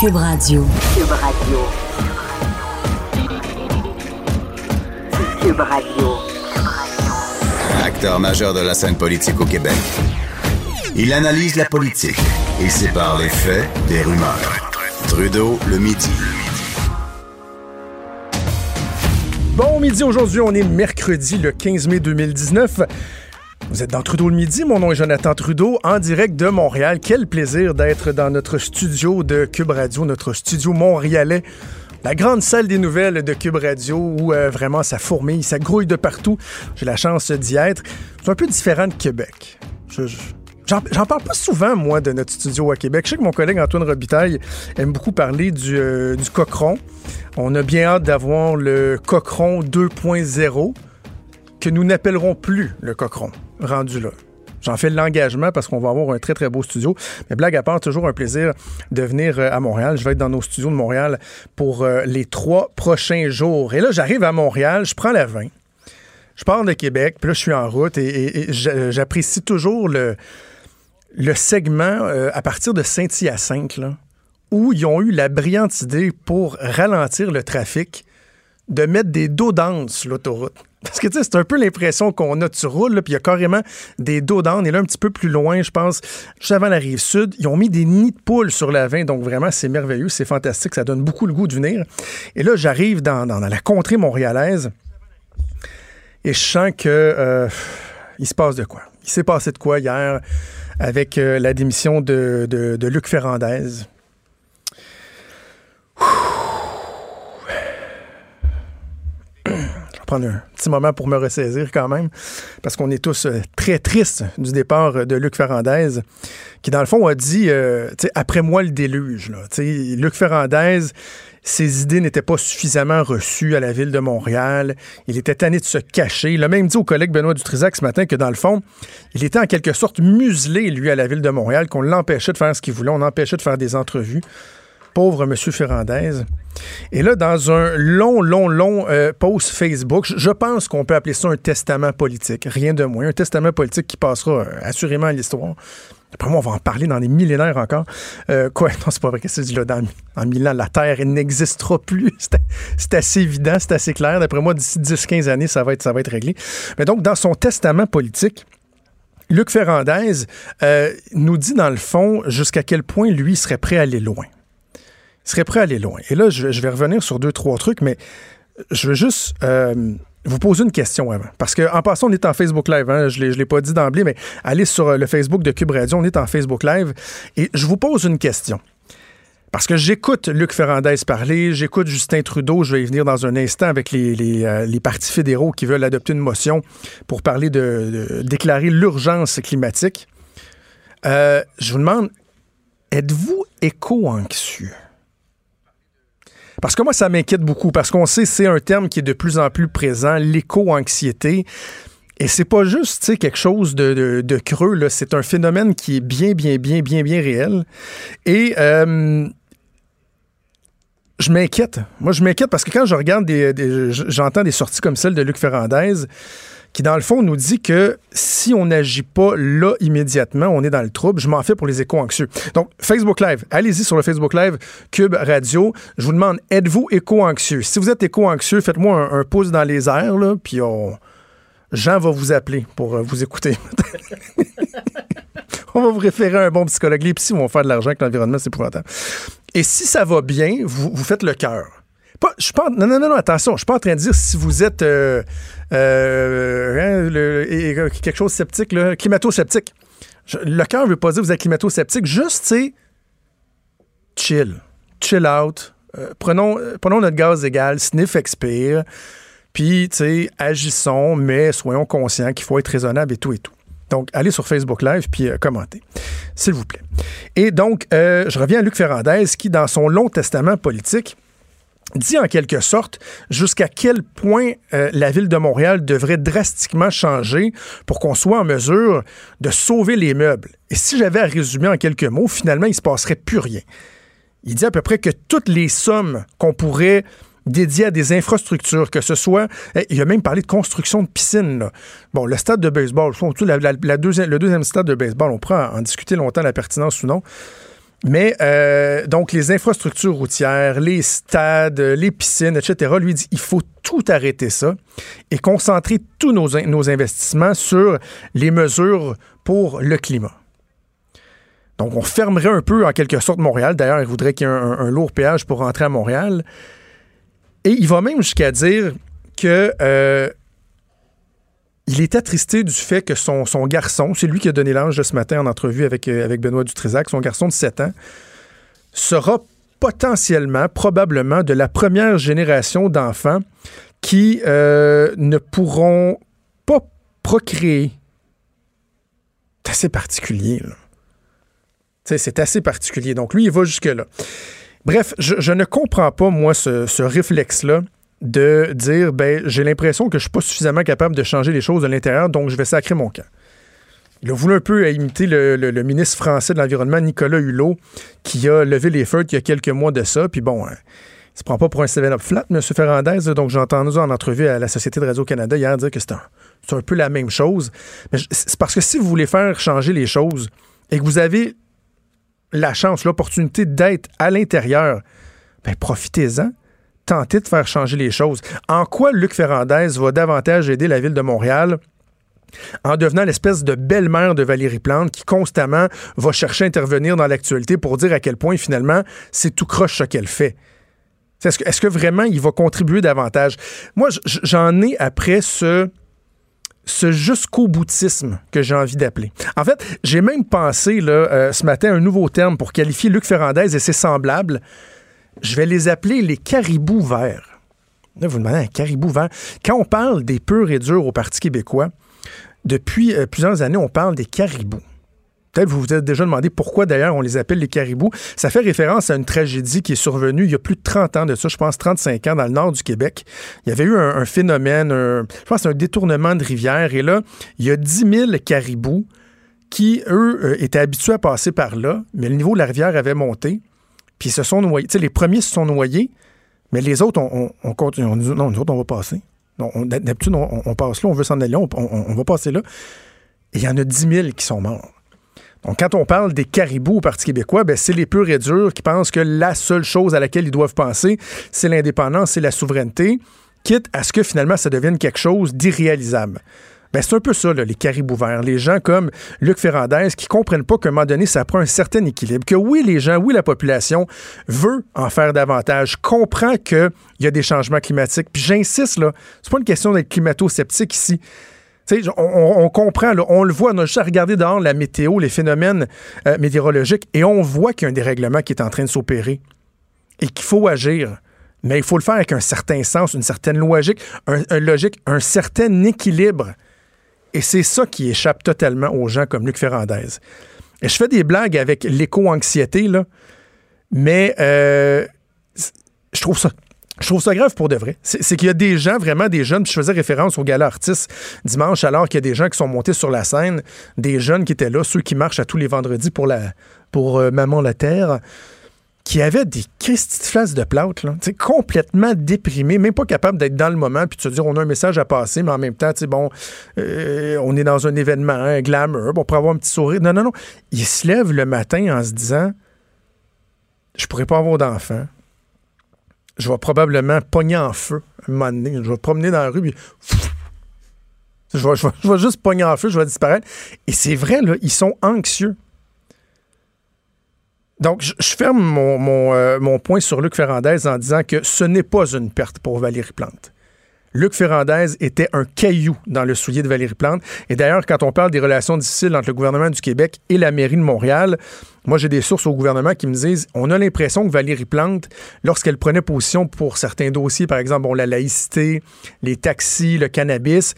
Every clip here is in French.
Cube Radio. Cube Radio. Cube Radio. Acteur majeur de la scène politique au Québec. Il analyse la politique et sépare les faits des rumeurs. Trudeau le midi. Bon midi, aujourd'hui, on est mercredi le 15 mai 2019. Vous êtes dans Trudeau le midi, mon nom est Jonathan Trudeau, en direct de Montréal. Quel plaisir d'être dans notre studio de Cube Radio, notre studio montréalais. La grande salle des nouvelles de Cube Radio où euh, vraiment ça fourmille, ça grouille de partout. J'ai la chance d'y être. C'est un peu différent de Québec. Je, je, J'en parle pas souvent, moi, de notre studio à Québec. Je sais que mon collègue Antoine Robitaille aime beaucoup parler du, euh. On a bien hâte d'avoir le Cochron 2.0, que nous n'appellerons plus le Cochron, rendu là. J'en fais l'engagement parce qu'on va avoir un très, très beau studio. Mais blague à part, toujours un plaisir de venir euh, à Montréal. Je vais être dans nos studios de Montréal pour euh, les trois prochains jours. Et là, j'arrive à Montréal, je prends la 20. Je pars de Québec, puis là, je suis en route et, j'apprécie toujours le, segment euh, à partir de Saint-Hyacinthe, où ils ont eu la brillante idée pour ralentir le trafic de mettre des dos sur l'autoroute. Parce que tu sais, c'est un peu l'impression qu'on a. Tu roules, puis il y a carrément des dos d'âne. Et là, un petit peu plus loin, je pense, juste avant la rive sud, ils ont mis des nids de poules sur la 20. Donc vraiment, c'est merveilleux, c'est fantastique, ça donne beaucoup le goût de venir. Et là, j'arrive dans, la contrée montréalaise et je sens que euh, il se passe de quoi. Il s'est passé de quoi hier? avec euh, la démission de, Luc Ferrandez. Je vais prendre un petit moment pour me ressaisir quand même, parce qu'on est tous euh, très tristes du départ de Luc Ferrandez, qui dans le fond a dit, euh, après moi le déluge. Là. Luc Ferrandez, ses idées n'étaient pas suffisamment reçues à la ville de Montréal. Il était tanné de se cacher. Il a même dit au collègue Benoît Dutrisac ce matin que, dans le fond, il était en quelque sorte muselé, lui, à la ville de Montréal, qu'on l'empêchait de faire ce qu'il voulait. On l'empêchait de faire des entrevues. Pauvre M. Ferrandez. Et là, dans un long, long, long euh, post Facebook, je pense qu'on peut appeler ça un testament politique. Rien de moins. Un testament politique qui passera euh, assurément à l'histoire. Après moi, on va en parler dans les millénaires encore. Euh, quoi? Non, c'est pas vrai. Qu'est-ce que là? Dans, dans mille ans, la Terre n'existera plus. C'est assez évident, c'est assez clair. D'après moi, d'ici 10-15 années, ça va, être, ça va être réglé. Mais donc, dans son testament politique, Luc Ferrandez nous dit, dans le fond, jusqu'à quel point lui serait prêt à aller loin. Serait prêt à aller loin. Et là, je, vais revenir sur deux, trois trucs, mais je veux juste... Euh, vous poser une question avant. Parce qu'en passant, on est en Facebook Live. Hein, je ne l'ai pas dit d'emblée, mais allez sur euh, le Facebook de Cube Radio. On est en Facebook Live. Et je vous pose une question. Parce que j'écoute Luc Ferrandez parler, j'écoute Justin Trudeau, je vais y venir dans un instant avec les, euh, partis fédéraux qui veulent adopter une motion pour parler de, déclarer l'urgence climatique. Je vous demande, êtes-vous éco-anxieux? Parce que moi, ça m'inquiète beaucoup, parce qu'on sait c'est un terme qui est de plus en plus présent, l'éco-anxiété. Et c'est pas juste quelque chose de, de, creux, c'est un phénomène qui est bien, bien, bien, bien, bien réel. Et euh, je m'inquiète. Moi, je m'inquiète parce que quand je regarde des, j'entends des sorties comme celle de Luc Ferrandez, qui, dans le fond, nous dit que si on n'agit pas là immédiatement, on est dans le trouble. Je m'en fais pour les échos anxieux. Donc, Facebook Live, allez-y sur le Facebook Live Cube Radio. Je vous demande, êtes-vous éco-anxieux? Si vous êtes éco-anxieux, faites-moi un, pouce dans les airs, puis on... Jean va vous appeler pour euh, vous écouter. on va vous référer à un bon psychologue. Les psy vont faire de l'argent avec l'environnement, c'est épouvantable. Et si ça va bien, vous, vous faites le cœur. Pas, je pas, non, non, non, attention, je suis pas en train de dire si vous êtes euh, euh, hein, quelque chose sceptique, climato-sceptique. le cœur ne veut pas dire que vous êtes climato-sceptique, juste, c'est chill, chill out. Euh, prenons, prenons notre gaz égal, sniff, expire, puis, tu sais, agissons, mais soyons conscients qu'il faut être raisonnable et tout et tout. Donc, allez sur Facebook Live puis commentez, s'il vous plaît. Et donc, je reviens à Luc Ferrandez qui, dans son long testament politique, dit en quelque sorte jusqu'à quel point euh, la ville de Montréal devrait drastiquement changer pour qu'on soit en mesure de sauver les meubles. Et si j'avais à résumer en quelques mots, finalement, il ne se passerait plus rien. Il dit à peu près que toutes les sommes qu'on pourrait dédier à des infrastructures, que ce soit, eh, il a même parlé de construction de piscines. Bon, le stade de baseball, la, le deuxième stade de baseball, on pourra en discuter longtemps la pertinence ou non. Mais euh, donc, les infrastructures routières, les stades, les piscines, etc., lui dit il faut tout arrêter ça et concentrer tous nos, investissements sur les mesures pour le climat. Donc, on fermerait un peu, en quelque sorte, Montréal. D'ailleurs, il voudrait qu'il y ait un, lourd péage pour rentrer à Montréal. Et il va même jusqu'à dire que euh, il est attristé du fait que son, garçon, c'est lui qui a donné de ce matin en entrevue avec, euh, avec Benoît Dutrisac, son garçon de 7 ans, sera potentiellement, probablement, de la première génération d'enfants qui euh, ne pourront pas procréer. C'est assez particulier. C'est assez particulier. Donc lui, il va jusque-là. Bref, je, ne comprends pas, moi, ce réflexe-là de dire ben j'ai l'impression que je suis pas suffisamment capable de changer les choses de l'intérieur, donc je vais sacrer mon camp. Il a voulu un peu imiter le, ministre français de l'Environnement, Nicolas Hulot, qui a levé les feux il y a quelques mois de ça. Puis bon, hein, il se prend pas pour un 7-up flat, M. Ferrandez. Donc j'ai entendu en entrevue à la Société de Radio-Canada hier dire que c'est un, un, peu la même chose. Mais c'est parce que si vous voulez faire changer les choses et que vous avez la chance, l'opportunité d'être à l'intérieur, ben profitez-en tenter de faire changer les choses. En quoi Luc Ferrandez va davantage aider la ville de Montréal? en devenant l'espèce de belle-mère de Valérie Plante qui constamment va chercher à intervenir dans l'actualité pour dire à quel point finalement c'est tout croche ce qu'elle fait. Est-ce que, est que, vraiment il va contribuer davantage? Moi, j'en ai après ce, ce jusqu'au boutisme que j'ai envie d'appeler. En fait, j'ai même pensé là, euh, ce matin un nouveau terme pour qualifier Luc Ferrandez et ses semblables je vais les appeler les caribous verts. Là, vous demandez un caribou vert. Quand on parle des purs et durs au Parti québécois, depuis euh, plusieurs années, on parle des caribous. Peut-être vous vous êtes déjà demandé pourquoi d'ailleurs on les appelle les caribous. Ça fait référence à une tragédie qui est survenue il y a plus de 30 ans de ça, je pense 35 ans, dans le nord du Québec. Il y avait eu un, phénomène, je pense un détournement de rivière, et là, il y a 10 000 caribous qui, eux, euh, étaient habitués à passer par là, mais le niveau de la rivière avait monté. Puis ils se sont noyés. les premiers se sont noyés, mais les autres, on, on, continue. On dit, non, nous autres, on va passer. D'habitude, on, passe là, on veut s'en aller, on, on, va passer là. Et il y en a 10 000 qui sont morts. Donc, quand on parle des caribous au Parti québécois, ben, c'est les purs et durs qui pensent que la seule chose à laquelle ils doivent penser, c'est l'indépendance, c'est la souveraineté, quitte à ce que finalement ça devienne quelque chose d'irréalisable. Ben, c'est un peu ça, les caribous verts. Les gens comme Luc Ferrandez qui comprennent pas qu'à un moment donné, ça prend un certain équilibre. Que oui, les gens, oui, la population veut en faire davantage, comprend qu'il y a des changements climatiques. Puis j'insiste, là, c'est pas une question d'être climato-sceptique ici. On, on, comprend, on le voit, on a juste à regarder dehors la météo, les phénomènes euh, météorologiques, et on voit qu'il y a un dérèglement qui est en train de s'opérer et qu'il faut agir. Mais il faut le faire avec un certain sens, une certaine logique, un logique, un certain équilibre. Et c'est ça qui échappe totalement aux gens comme Luc Ferrandez. Et je fais des blagues avec l'éco-anxiété, là, mais euh, je trouve ça je grave pour de vrai. C'est qu'il y a des gens, vraiment des jeunes, je faisais référence au gala artiste dimanche, alors qu'il y a des gens qui sont montés sur la scène, des jeunes qui étaient là, ceux qui marchent à tous les vendredis pour, la, pour euh, Maman la Terre qui avait des petites de plâtre, là, complètement déprimé, même pas capable d'être dans le moment, puis de se dire on a un message à passer, mais en même temps, bon, euh, on est dans un événement, un glamour, on pourrait avoir un petit sourire. Non, non, non. Il se lève le matin en se disant je pourrais pas avoir d'enfant. Je vais probablement pogner en feu un moment donné. Je vais promener dans la rue, puis je vais, je vais juste pogner en feu, je vais disparaître. Et c'est vrai, là, ils sont anxieux. Donc, je, ferme mon, euh, mon, point sur Luc Ferrandez en disant que ce n'est pas une perte pour Valérie Plante. Luc Ferrandez était un caillou dans le soulier de Valérie Plante. Et d'ailleurs, quand on parle des relations difficiles entre le gouvernement du Québec et la mairie de Montréal, moi, j'ai des sources au gouvernement qui me disent on a l'impression que Valérie Plante, lorsqu'elle prenait position pour certains dossiers, par exemple, bon, la laïcité, les taxis, le cannabis,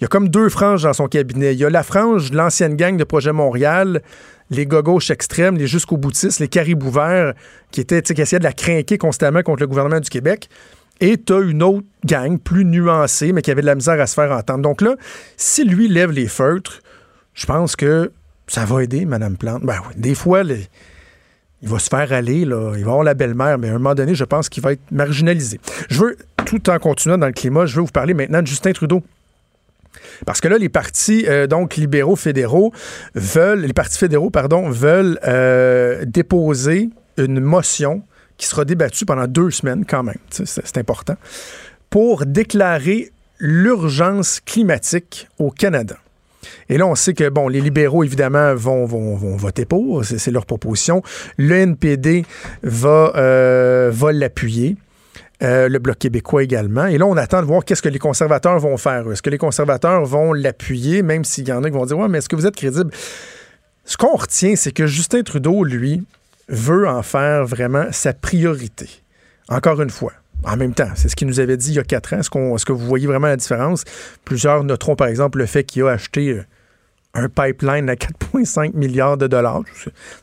il y a comme deux franges dans son cabinet. Il y a la frange l'ancienne gang de Projet Montréal, les gauches extrêmes, les jusqu'au boutistes, les caribous verts qui, étaient, qui essayaient de la craquer constamment contre le gouvernement du Québec. Et tu as une autre gang plus nuancée, mais qui avait de la misère à se faire entendre. Donc là, si lui lève les feutres, je pense que ça va aider Mme Plante. Ben oui, des fois, il va se faire aller, là. il va avoir la belle-mère, mais à un moment donné, je pense qu'il va être marginalisé. Je veux, tout en continuant dans le climat, je veux vous parler maintenant de Justin Trudeau. Parce que là, les partis, euh, donc libéraux fédéraux, veulent, les partis fédéraux, pardon, veulent euh, déposer une motion qui sera débattue pendant deux semaines quand même, c'est important, pour déclarer l'urgence climatique au Canada. Et là, on sait que, bon, les libéraux, évidemment, vont, vont, voter pour, c'est leur proposition. Le NPD va, euh, va l'appuyer. Euh, le Bloc québécois également. Et là, on attend de voir qu'est-ce que les conservateurs vont faire. Est-ce que les conservateurs vont l'appuyer, même s'il y en a qui vont dire Ouais, mais est-ce que vous êtes crédible? Ce qu'on retient, c'est que Justin Trudeau, lui, veut en faire vraiment sa priorité. Encore une fois. En même temps, c'est ce qu'il nous avait dit il y a quatre ans. Est-ce, est-ce que vous voyez vraiment la différence? Plusieurs noteront, par exemple, le fait qu'il a acheté euh, un pipeline à 4,5 milliards de dollars.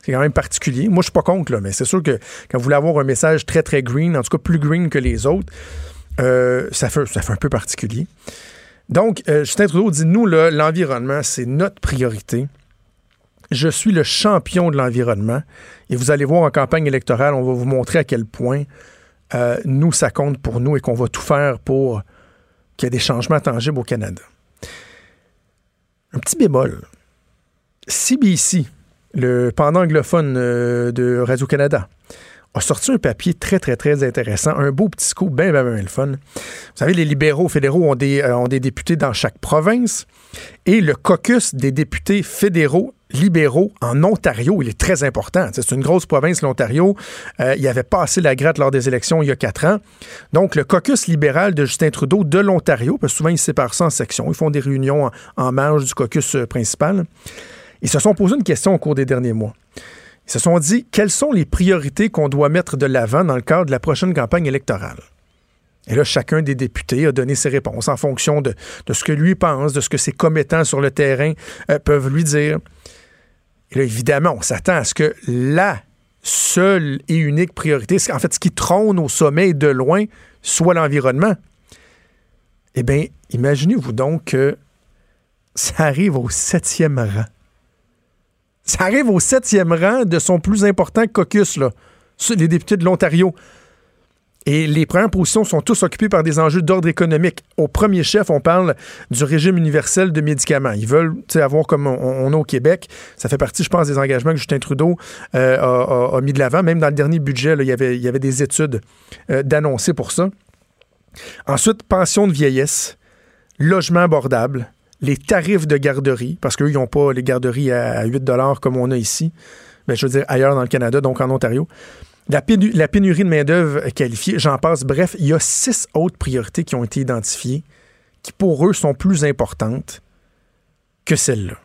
C'est quand même particulier. Moi, je suis pas contre, là, mais c'est sûr que quand vous voulez avoir un message très, très green, en tout cas plus green que les autres, euh, ça, fait, ça fait un peu particulier. Donc, euh, Justin Trudeau dit, nous, l'environnement, c'est notre priorité. Je suis le champion de l'environnement. Et vous allez voir en campagne électorale, on va vous montrer à quel point euh, nous, ça compte pour nous et qu'on va tout faire pour qu'il y ait des changements tangibles au Canada. Un petit bémol. CBC, le pendant anglophone euh, de Radio-Canada, a sorti un papier très, très, très intéressant, un beau petit scoop, bien, bien, bien le fun. Vous savez, les libéraux fédéraux ont des, euh, ont des députés dans chaque province et le caucus des députés fédéraux libéraux en Ontario, il est très important. C'est une grosse province, l'Ontario. Euh, il avait passé la gratte lors des élections il y a quatre ans. Donc, le caucus libéral de Justin Trudeau de l'Ontario, parce que souvent, ils séparent ça en sections. Ils font des réunions en, marge du caucus euh, principal. Ils se sont posé une question au cours des derniers mois. Se sont dit quelles sont les priorités qu'on doit mettre de l'avant dans le cadre de la prochaine campagne électorale? Et là, chacun des députés a donné ses réponses en fonction de, ce que lui pense, de ce que ses commettants sur le terrain euh, peuvent lui dire. Et là, évidemment, on s'attend à ce que la seule et unique priorité, en fait, ce qui trône au sommet de loin, soit l'environnement. Eh bien, imaginez-vous donc que ça arrive au septième rang. Ça arrive au septième rang de son plus important caucus, les députés de l'Ontario. Et les premières positions sont tous occupées par des enjeux d'ordre économique. Au premier chef, on parle du régime universel de médicaments. Ils veulent avoir comme on, a au Québec. Ça fait partie, je pense, des engagements que Justin Trudeau euh, a, mis de l'avant. Même dans le dernier budget, il, y avait, il y avait des études euh, d'annoncer pour ça. Ensuite, pension de vieillesse, logement abordable, les tarifs de garderie, parce qu'eux, ils n'ont pas les garderies à 8 comme on a ici. mais je veux dire, ailleurs dans le Canada, donc en Ontario. La, pénurie de main-d'œuvre qualifiée, j'en passe. Bref, il y a six autres priorités qui ont été identifiées qui, pour eux, sont plus importantes que celles-là.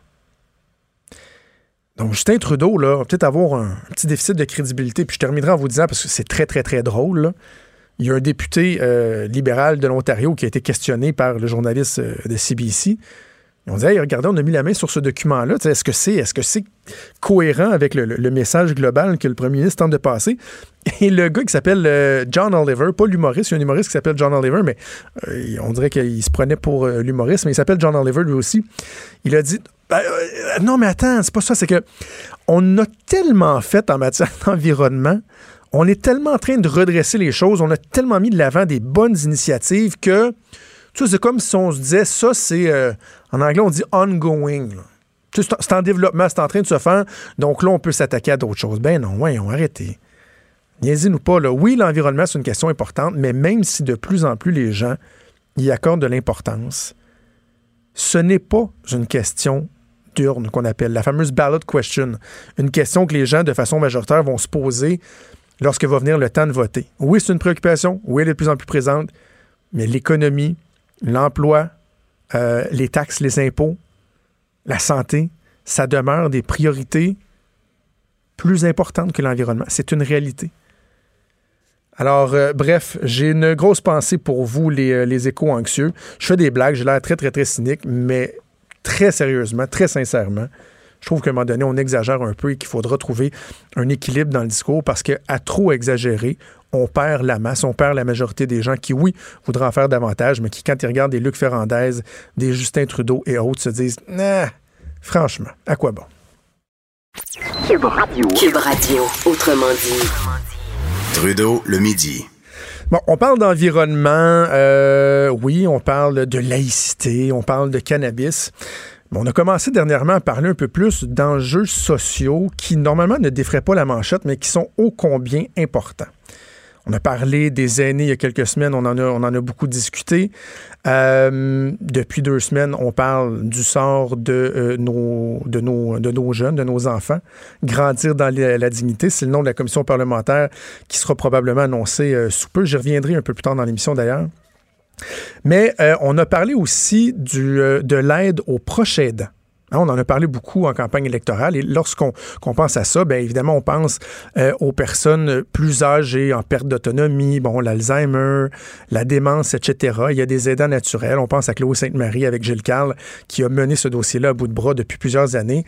Donc, Justin Trudeau, là, va peut-être avoir un, petit déficit de crédibilité. Puis je terminerai en vous disant, parce que c'est très, très, très drôle, il y a un député euh, libéral de l'Ontario qui a été questionné par le journaliste euh, de CBC on dit, regardez, on a mis la main sur ce document-là. Est-ce que c'est est -ce c'est cohérent avec le, message global que le premier ministre tente de passer? Et le gars qui s'appelle euh, John Oliver, pas l'humoriste, il y a un humoriste qui s'appelle John Oliver, mais on dirait qu'il se prenait pour l'humoriste, mais il s'appelle John Oliver lui aussi. Il a dit ben, Non, mais attends, c'est pas ça, c'est que on a tellement fait en matière d'environnement on est tellement en train de redresser les choses, on a tellement mis de l'avant des bonnes initiatives que c'est comme si on se disait, ça, c'est, euh, en anglais, on dit ongoing. C'est en développement, c'est en train de se faire. Donc là, on peut s'attaquer à d'autres choses. Ben non, voyons, arrêtez. Niaisez-nous pas. Là. Oui, l'environnement, c'est une question importante, mais même si de plus en plus les gens y accordent de l'importance, ce n'est pas une question d'urne qu'on appelle la fameuse ballot question. Une question que les gens, de façon majoritaire, vont se poser lorsque va venir le temps de voter. Oui, c'est une préoccupation. Oui, elle est de plus en plus présente. Mais l'économie, l'emploi, euh, les taxes, les impôts, la santé, ça demeure des priorités plus importantes que l'environnement. C'est une réalité. Alors, euh, bref, j'ai une grosse pensée pour vous, les, euh, les échos anxieux. Je fais des blagues, j'ai l'air très, très, très cynique, mais très sérieusement, très sincèrement, je trouve qu'à un moment donné, on exagère un peu et qu'il faudra trouver un équilibre dans le discours parce qu'à trop exagérer, on perd la masse, on perd la majorité des gens qui, oui, voudraient en faire davantage, mais qui, quand ils regardent des Luc Ferrandez, des Justin Trudeau et autres, se disent, nah, franchement, à quoi bon? Cube Radio. Cube Radio, autrement dit. Trudeau, le midi. Bon, on parle d'environnement, euh, oui, on parle de laïcité, on parle de cannabis. On a commencé dernièrement à parler un peu plus d'enjeux sociaux qui normalement ne défraient pas la manchette, mais qui sont ô combien importants. On a parlé des aînés il y a quelques semaines, on en a, beaucoup discuté. Euh, depuis deux semaines, on parle du sort de, euh, nos jeunes, de nos enfants. Grandir dans la, dignité, c'est le nom de la commission parlementaire qui sera probablement annoncée euh, sous peu. J'y reviendrai un peu plus tard dans l'émission d'ailleurs. Mais on a parlé aussi du, de l'aide aux proches aidants. Hein, on en a parlé beaucoup en campagne électorale et lorsqu'on pense à ça, bien évidemment, on pense euh, aux personnes plus âgées, en perte d'autonomie, bon, l'Alzheimer, la démence, etc. Il y a des aidants naturels. On pense à Chloé Sainte-Marie avec Gilles Carle qui a mené ce dossier-là à bout de bras depuis plusieurs années.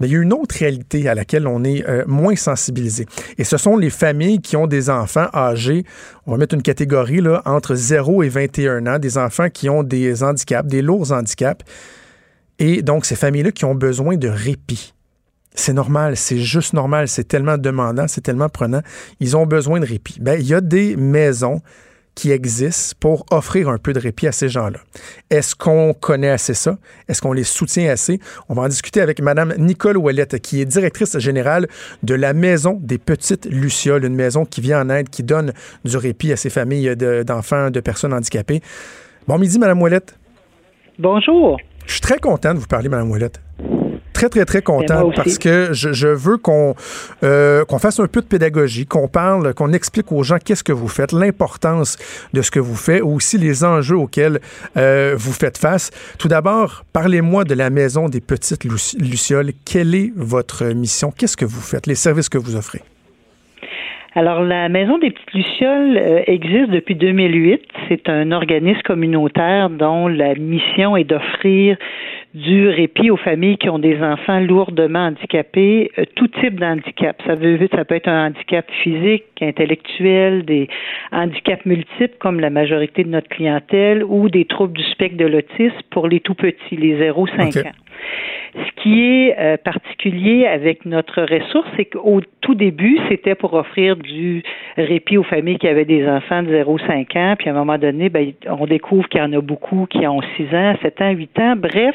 Mais il y a une autre réalité à laquelle on est euh, moins sensibilisé. Et ce sont les familles qui ont des enfants âgés, on va mettre une catégorie entre 0 et 21 ans, des enfants qui ont des handicaps, des lourds handicaps et donc, ces familles-là qui ont besoin de répit. C'est normal, c'est juste normal, c'est tellement demandant, c'est tellement prenant. Ils ont besoin de répit. Ben, il y a des maisons qui existent pour offrir un peu de répit à ces gens-là. Est-ce qu'on connaît assez ça? Est-ce qu'on les soutient assez? On va en discuter avec Mme Nicole Ouellette, qui est directrice générale de la Maison des Petites Lucioles, une maison qui vient en aide, qui donne du répit à ces familles d'enfants, de, personnes handicapées. Bon midi, Mme Ouellette. Bonjour. Je suis très content de vous parler, Mme Ouellette. Très, très, très content parce que je, veux qu'on euh, qu'on fasse un peu de pédagogie, qu'on parle, qu'on explique aux gens qu'est-ce que vous faites, l'importance de ce que vous faites, aussi les enjeux auxquels euh, vous faites face. Tout d'abord, parlez-moi de la Maison des Petites Lucioles. Quelle est votre mission? Qu'est-ce que vous faites? Les services que vous offrez? Alors, la Maison des Petites Lucioles euh, existe depuis 2008. C'est un organisme communautaire dont la mission est d'offrir du répit aux familles qui ont des enfants lourdement handicapés, euh, tout type d'handicap. Ça veut ça peut être un handicap physique, intellectuel, des handicaps multiples comme la majorité de notre clientèle ou des troubles du spectre de l'autisme pour les tout petits, les 0-5 ans. Ce qui est euh, particulier avec notre ressource, c'est qu'au tout début, c'était pour offrir du répit aux familles qui avaient des enfants de 0-5 ans, puis à un moment donné, ben, on découvre qu'il y en a beaucoup qui ont 6 ans, 7 ans, 8 ans. Bref,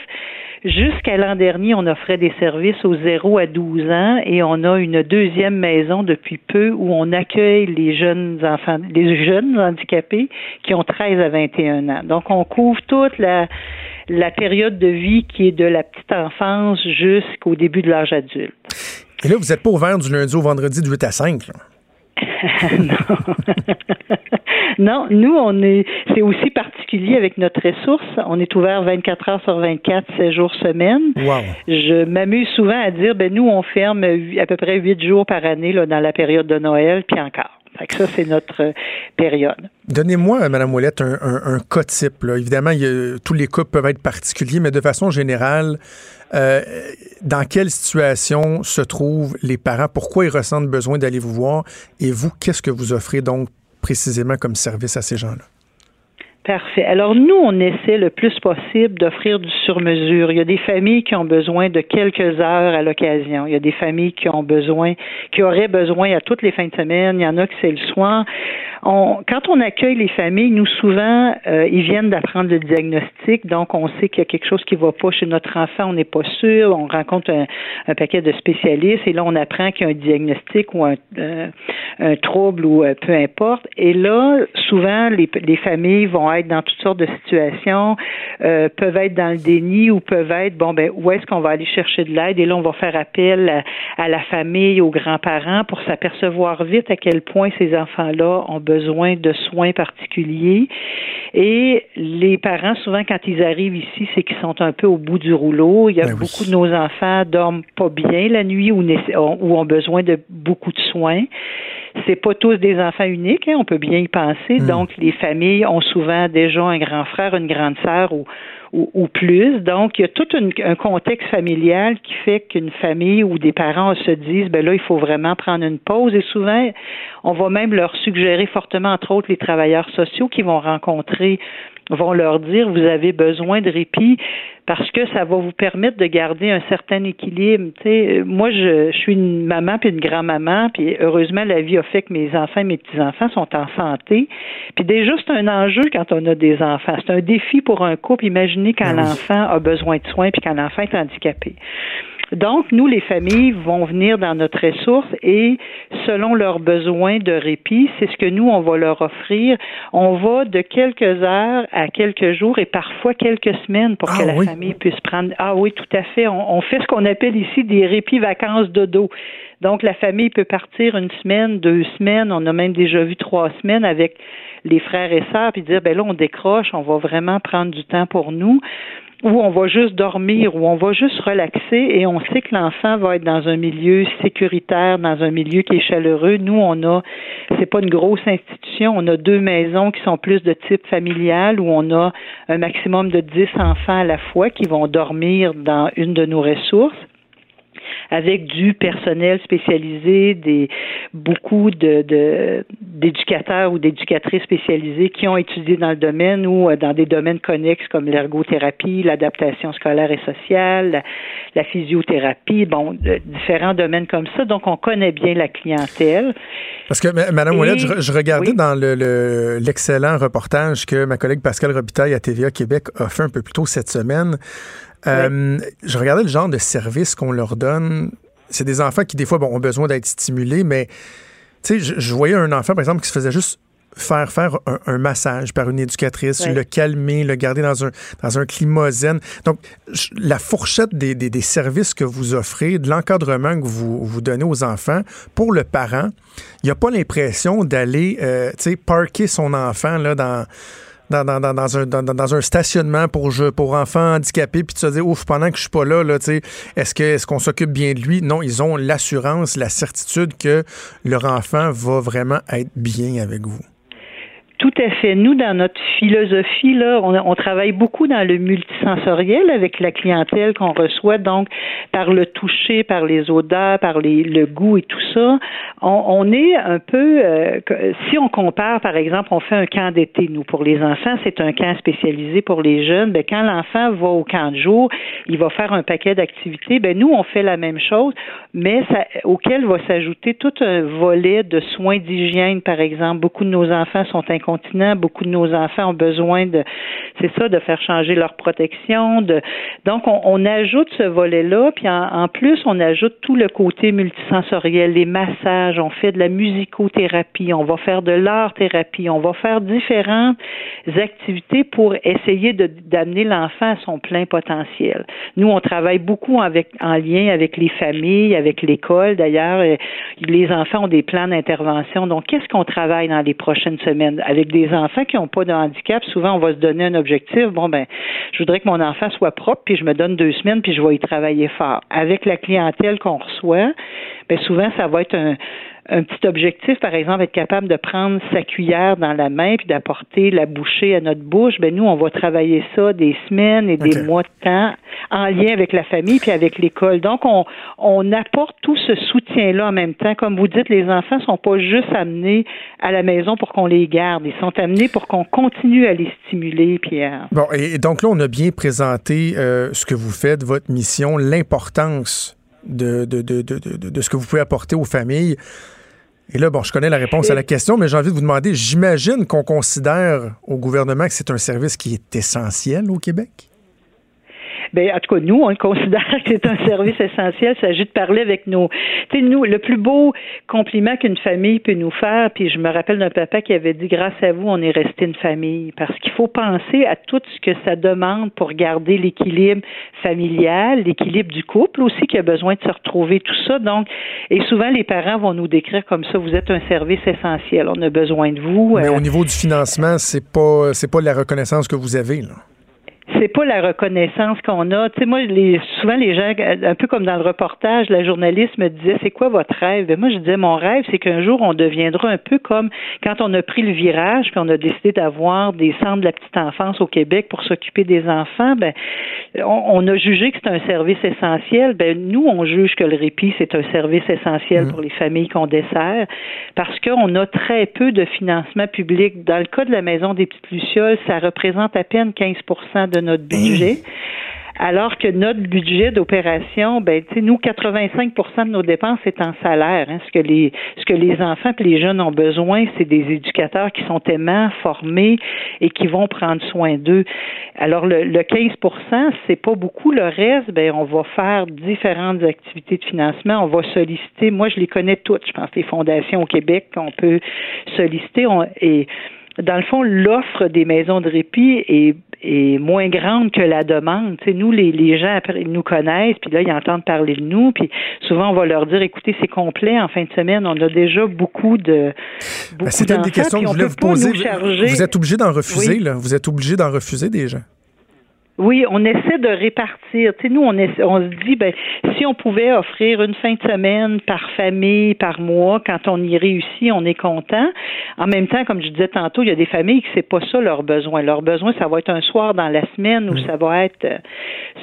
jusqu'à l'an dernier, on offrait des services aux 0 à 12 ans et on a une deuxième maison depuis peu où on accueille les jeunes enfants, les jeunes handicapés qui ont 13 à 21 ans. Donc, on couvre toute la la période de vie qui est de la petite enfance jusqu'au début de l'âge adulte. Et là, vous n'êtes pas ouvert du lundi au vendredi de 8 à 5, non. non, nous, on est, c'est aussi particulier avec notre ressource. On est ouvert 24 heures sur 24, 7 jours semaine. Wow. Je m'amuse souvent à dire, ben, nous, on ferme à peu près 8 jours par année, là, dans la période de Noël, puis encore ça, c'est notre euh, période. Donnez-moi, Mme Ouellette, un, cas type. Évidemment, tous les cas peuvent être particuliers, mais de façon générale, euh, dans quelle situation se trouvent les parents? Pourquoi ils ressentent besoin d'aller vous voir? Et vous, qu'est-ce que vous offrez donc précisément comme service à ces gens-là? Parfait. Alors nous, on essaie le plus possible d'offrir du sur-mesure. Il y a des familles qui ont besoin de quelques heures à l'occasion. Il y a des familles qui ont besoin, qui auraient besoin à toutes les fins de semaine. Il y en a qui c'est le soir. On, quand on accueille les familles, nous souvent, euh, ils viennent d'apprendre le diagnostic, donc on sait qu'il y a quelque chose qui va pas chez notre enfant, on n'est pas sûr. On rencontre un, paquet de spécialistes et là on apprend qu'il y a un diagnostic ou un, euh, un trouble ou euh, peu importe. Et là, souvent les, les familles vont être dans toutes sortes de situations, euh, peuvent être dans le déni ou peuvent être, bon, ben, où est-ce qu'on va aller chercher de l'aide? Et là, on va faire appel à, la famille, aux grands-parents pour s'apercevoir vite à quel point ces enfants-là ont besoin de soins particuliers. Et les parents, souvent, quand ils arrivent ici, c'est qu'ils sont un peu au bout du rouleau. Il y a ben beaucoup de nos enfants dorment pas bien la nuit ou, ou ont besoin de beaucoup de soins c'est pas tous des enfants uniques, hein, on peut bien y penser. Hmm. Donc, les familles ont souvent déjà un grand frère, une grande sœur ou, ou, plus. Donc, il y a tout un contexte familial qui fait qu'une famille ou des parents se disent, ben là, il faut vraiment prendre une pause. Et souvent, on va même leur suggérer fortement, entre autres, les travailleurs sociaux qui vont rencontrer vont leur dire vous avez besoin de répit parce que ça va vous permettre de garder un certain équilibre. sais, moi, je, je suis une maman puis une grand-maman, puis heureusement, la vie a fait que mes enfants et mes petits-enfants sont en santé. Puis déjà, c'est un enjeu quand on a des enfants. C'est un défi pour un couple. Imaginez quand ben l'enfant a besoin de soins puis quand l'enfant est handicapé. Donc, nous, les familles vont venir dans notre ressource et selon leurs besoins de répit, c'est ce que nous, on va leur offrir. On va de quelques heures à quelques jours et parfois quelques semaines pour que ah la famille puisse prendre. Ah oui, tout à fait. On, fait ce qu'on appelle ici des répits vacances de dos. Donc, la famille peut partir une semaine, deux semaines. On a même déjà vu trois semaines avec les frères et sœurs, puis dire, ben là, on décroche, on va vraiment prendre du temps pour nous où on va juste dormir, où on va juste relaxer et on sait que l'enfant va être dans un milieu sécuritaire, dans un milieu qui est chaleureux. Nous, on a, c'est pas une grosse institution, on a deux maisons qui sont plus de type familial où on a un maximum de dix enfants à la fois qui vont dormir dans une de nos ressources avec du personnel spécialisé, des beaucoup de d'éducateurs ou d'éducatrices spécialisées qui ont étudié dans le domaine ou euh, dans des domaines connexes comme l'ergothérapie, l'adaptation scolaire et sociale, la, physiothérapie, bon, différents domaines comme ça. Donc, on connaît bien la clientèle. Parce que, Mme Ouellette, je, regardais dans l'excellent le, reportage que ma collègue Pascal Robitaille à TVA Québec a fait un peu plus tôt cette semaine. Euh, je regardais le genre de service qu'on leur donne. C'est des enfants qui, des fois, bon, ont besoin d'être stimulés, mais tu sais, je, voyais un enfant, par exemple, qui se faisait juste faire faire un, massage par une éducatrice, le calmer, le garder dans un, dans un climat zen. Donc, la fourchette des, des, services que vous offrez, de l'encadrement que vous, vous donnez aux enfants, pour le parent, il n'y a pas l'impression d'aller, euh, tu sais, parker son enfant là, dans dans, dans, dans, un, dans, un stationnement pour, pour enfants handicapés, puis tu te dis, ouf, pendant que je suis pas là, là est-ce que est-ce qu'on s'occupe bien de lui? Non, ils ont l'assurance, la certitude que leur enfant va vraiment être bien avec vous. Tout à fait. Nous, dans notre philosophie, là, on, travaille beaucoup dans le multisensoriel avec la clientèle qu'on reçoit, donc par le toucher, par les odeurs, par les, le goût et tout ça. On, est un peu, euh, si on compare, par exemple, on fait un camp d'été, nous, pour les enfants, c'est un camp spécialisé pour les jeunes. Ben, quand l'enfant va au camp de jour, il va faire un paquet d'activités. Ben, nous, on fait la même chose, mais ça, auquel va s'ajouter tout un volet de soins d'hygiène, par exemple. Beaucoup de nos enfants sont incontinents continent. Beaucoup de nos enfants ont besoin de, c'est ça, de faire changer leur protection. Donc, on, ajoute ce volet-là, puis en, plus, on ajoute tout le côté multisensoriel, les massages, on fait de la musicothérapie, on va faire de l'art-thérapie, on va faire différentes activités pour essayer d'amener l'enfant à son plein potentiel. Nous, on travaille beaucoup avec, en lien avec les familles, avec l'école. D'ailleurs, les enfants ont des plans d'intervention. Donc, qu'est-ce qu'on travaille dans les prochaines semaines? Avec des enfants qui n'ont pas de handicap, souvent on va se donner un objectif. Bon, ben, je voudrais que mon enfant soit propre, puis je me donne deux semaines, puis je vais y travailler fort. Avec la clientèle qu'on reçoit, ben souvent ça va être un, un petit objectif, par exemple, être capable de prendre sa cuillère dans la main puis d'apporter la bouchée à notre bouche, ben nous, on va travailler ça des semaines et des mois de temps en lien avec la famille puis avec l'école. Donc, on, on apporte tout ce soutien-là en même temps. Comme vous dites, les enfants sont pas juste amenés à la maison pour qu'on les garde. Ils sont amenés pour qu'on continue à les stimuler. Puis Bon, et donc là, on a bien présenté euh, ce que vous faites, votre mission, l'importance de, de, de, de, ce que vous pouvez apporter aux familles. Et là, bon, je connais la réponse à la question, mais j'ai envie de vous demander, j'imagine qu'on considère au gouvernement que c'est un service qui est essentiel au Québec? Ben, en tout cas, nous, on le considère que c'est un service essentiel. Il s'agit de parler avec nos. Tu sais, nous, le plus beau compliment qu'une famille peut nous faire, puis je me rappelle d'un papa qui avait dit grâce à vous, on est resté une famille. Parce qu'il faut penser à tout ce que ça demande pour garder l'équilibre familial, l'équilibre du couple aussi, qui a besoin de se retrouver, tout ça. Donc, et souvent, les parents vont nous décrire comme ça vous êtes un service essentiel. On a besoin de vous. Mais au euh, niveau du financement, c'est pas, c'est pas la reconnaissance que vous avez, là c'est pas la reconnaissance qu'on a. Tu sais, moi, les, souvent les gens, un peu comme dans le reportage, la journaliste me disait c'est quoi votre rêve? Ben, Moi, je disais mon rêve, c'est qu'un jour on deviendra un peu comme quand on a pris le virage, puis on a décidé d'avoir des centres de la petite enfance au Québec pour s'occuper des enfants. Ben, on, a jugé que c'est un service essentiel. Ben, nous, on juge que le répit c'est un service essentiel mmh. pour les familles qu'on dessert, parce qu'on a très peu de financement public. Dans le cas de la maison des petites lucioles, ça représente à peine 15 de notre budget. alors que notre budget d'opération, ben, tu sais, nous, 85% de nos dépenses c'est en salaire. Hein. Ce que les ce que les enfants et les jeunes ont besoin, c'est des éducateurs qui sont aimants, formés et qui vont prendre soin d'eux. Alors le, le 15% c'est pas beaucoup. Le reste, ben, on va faire différentes activités de financement. On va solliciter. Moi, je les connais toutes. Je pense les fondations au Québec qu'on peut solliciter. et dans le fond, l'offre des maisons de répit est, est moins grande que la demande. sais, nous, les, les gens après, ils nous connaissent, puis là, ils entendent parler de nous, puis souvent, on va leur dire, écoutez, c'est complet, en fin de semaine, on a déjà beaucoup de... Ben, beaucoup C'était une des questions que je voulais vous poser. Vous êtes obligé d'en refuser, là. Vous êtes obligé d'en refuser des gens. Oui, on essaie de répartir. Tu sais, nous, on, on se dit, ben, si on pouvait offrir une fin de semaine par famille, par mois, quand on y réussit, on est content. En même temps, comme je disais tantôt, il y a des familles qui c'est pas ça leur besoin. Leur besoin, ça va être un soir dans la semaine ou ça va être euh,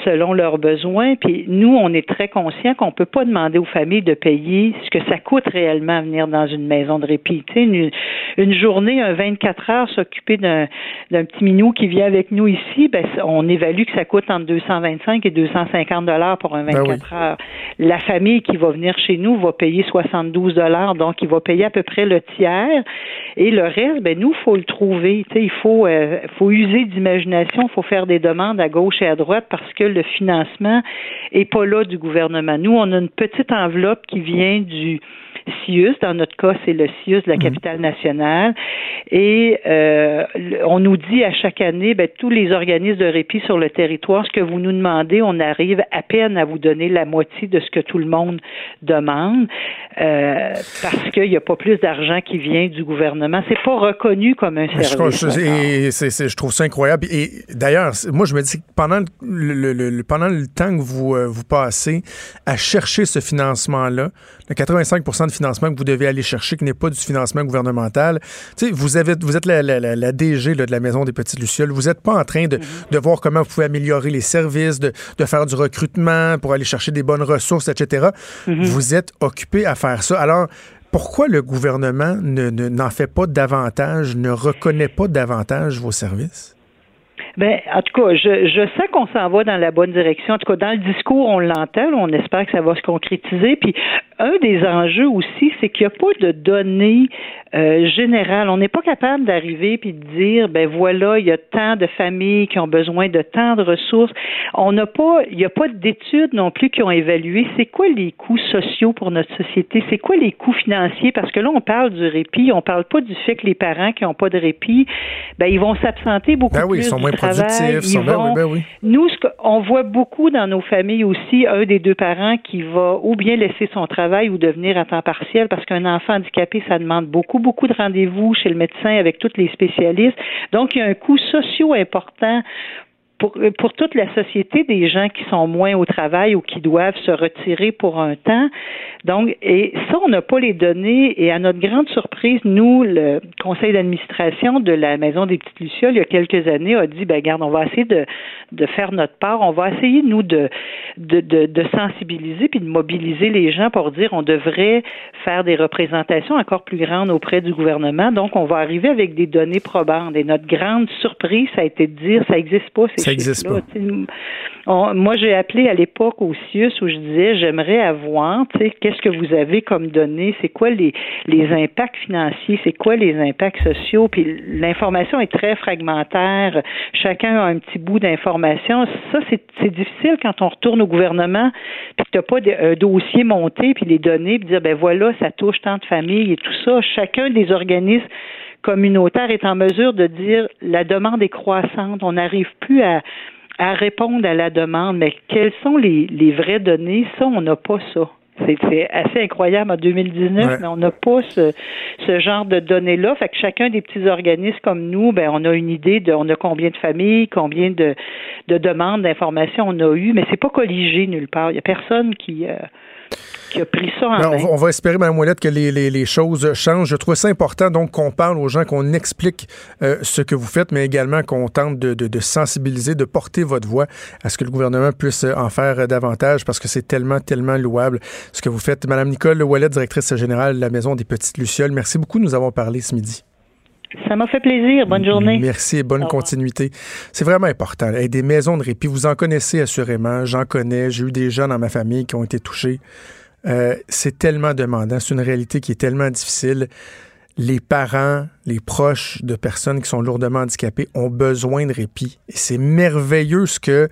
selon leurs besoins. Puis nous, on est très conscients qu'on peut pas demander aux familles de payer ce que ça coûte réellement venir dans une maison de répit. Tu sais, une, une journée, un 24 heures, s'occuper d'un, d'un petit minou qui vient avec nous ici, ben, on est valu que ça coûte entre 225 et 250 dollars pour un 24 ben heures. La famille qui va venir chez nous va payer 72 dollars, donc il va payer à peu près le tiers. Et le reste, ben nous, faut le trouver. il faut, euh, faut user d'imagination, il faut faire des demandes à gauche et à droite parce que le financement est pas là du gouvernement. Nous, on a une petite enveloppe qui vient du CIUS. Dans notre cas, c'est le CIUS de la mhm. capitale nationale. Et euh, on nous dit à chaque année, ben, tous les organismes de répit sur le territoire, ce que vous nous demandez, on arrive à peine à vous donner la moitié de ce que tout le monde demande, euh, parce qu'il n'y a pas plus d'argent qui vient du gouvernement. C'est pas reconnu comme un service. Je, je trouve ça incroyable. Et d'ailleurs, moi, je me dis que pendant le, pendant le temps que vous, euh, vous passez à chercher ce financement-là, le 85 de financement que vous devez aller chercher, qui n'est pas du financement gouvernemental. Tu sais, vous, avez, vous êtes la, la, DG de la Maison des Petites Lucioles. Vous n'êtes pas en train de, de, voir comment vous pouvez améliorer les services, de, de, faire du recrutement pour aller chercher des bonnes ressources, etc. Mm-hmm. Vous êtes occupé à faire ça. Alors, pourquoi le gouvernement n'en ne, fait pas davantage, ne reconnaît pas davantage vos services? Ben, en tout cas, je, je sais qu'on s'en va dans la bonne direction. En tout cas, dans le discours, on l'entend. On espère que ça va se concrétiser. Puis, un des enjeux aussi, c'est qu'il n'y a pas de données euh, générales. On n'est pas capable d'arriver puis de dire, ben voilà, il y a tant de familles qui ont besoin de tant de ressources. On n'a pas, il n'y a pas d'études non plus qui ont évalué c'est quoi les coûts sociaux pour notre société, c'est quoi les coûts financiers, parce que là, on parle du répit, on parle pas du fait que les parents qui n'ont pas de répit, ben ils vont s'absenter beaucoup ben oui, plus ils sont moins travail. Ils ben vont, ben oui. Nous, ce on voit beaucoup dans nos familles aussi un des deux parents qui va ou bien laisser son travail ou devenir à temps partiel parce qu'un enfant handicapé, ça demande beaucoup, beaucoup de rendez-vous chez le médecin avec tous les spécialistes. Donc, il y a un coût socio important pour, toute la société des gens qui sont moins au travail ou qui doivent se retirer pour un temps. Donc, et ça, on n'a pas les données. Et à notre grande surprise, nous, le conseil d'administration de la Maison des Petites Lucioles, il y a quelques années, a dit, ben, garde, on va essayer de, de faire notre part. On va essayer, nous, de, de, de, sensibiliser puis de mobiliser les gens pour dire on devrait faire des représentations encore plus grandes auprès du gouvernement. Donc, on va arriver avec des données probantes. Et notre grande surprise, ça a été de dire, ça n'existe pas, n'existe pas. moi, j'ai appelé à l'époque au CIUS où je disais, j'aimerais avoir, tu sais, qu'est-ce que vous avez comme données, c'est quoi les, les impacts financiers, c'est quoi les impacts sociaux, puis l'information est très fragmentaire, chacun a un petit bout d'information. Ça, c'est difficile quand on retourne au gouvernement, puis que tu n'as pas de, un dossier monté, puis les données, puis dire, ben voilà, ça touche tant de familles et tout ça. Chacun des organismes communautaire est en mesure de dire la demande est croissante, on n'arrive plus à, à répondre à la demande, mais quelles sont les, les vraies données? Ça, on n'a pas ça. C'est assez incroyable en 2019, mais on n'a pas ce, ce, genre de données-là. Fait que chacun des petits organismes comme nous, ben, on a une idée de on a combien de familles, combien de, de demandes d'informations on a eu, mais c'est pas colligé nulle part. Il y a personne qui euh, pris ça On, va espérer, Mme Ouellette, que les, choses changent. Je trouve ça important donc qu'on parle aux gens, qu'on explique euh, ce que vous faites, mais également qu'on tente de, sensibiliser, de porter votre voix à ce que le gouvernement puisse en faire davantage parce que c'est tellement, tellement louable ce que vous faites. Mme Nicole Ouellette, directrice générale de la Maison des Petites Lucioles, merci beaucoup de nous avoir parlé ce midi. Ça m'a fait plaisir. Bonne journée. Merci et bonne continuité. C'est vraiment important. des maisons de répit, vous en connaissez assurément. J'en connais. J'ai eu des gens dans ma famille qui ont été touchés. Euh, c'est tellement demandant. C'est une réalité qui est tellement difficile. Les parents, les proches de personnes qui sont lourdement handicapées ont besoin de répit. Et c'est merveilleux ce que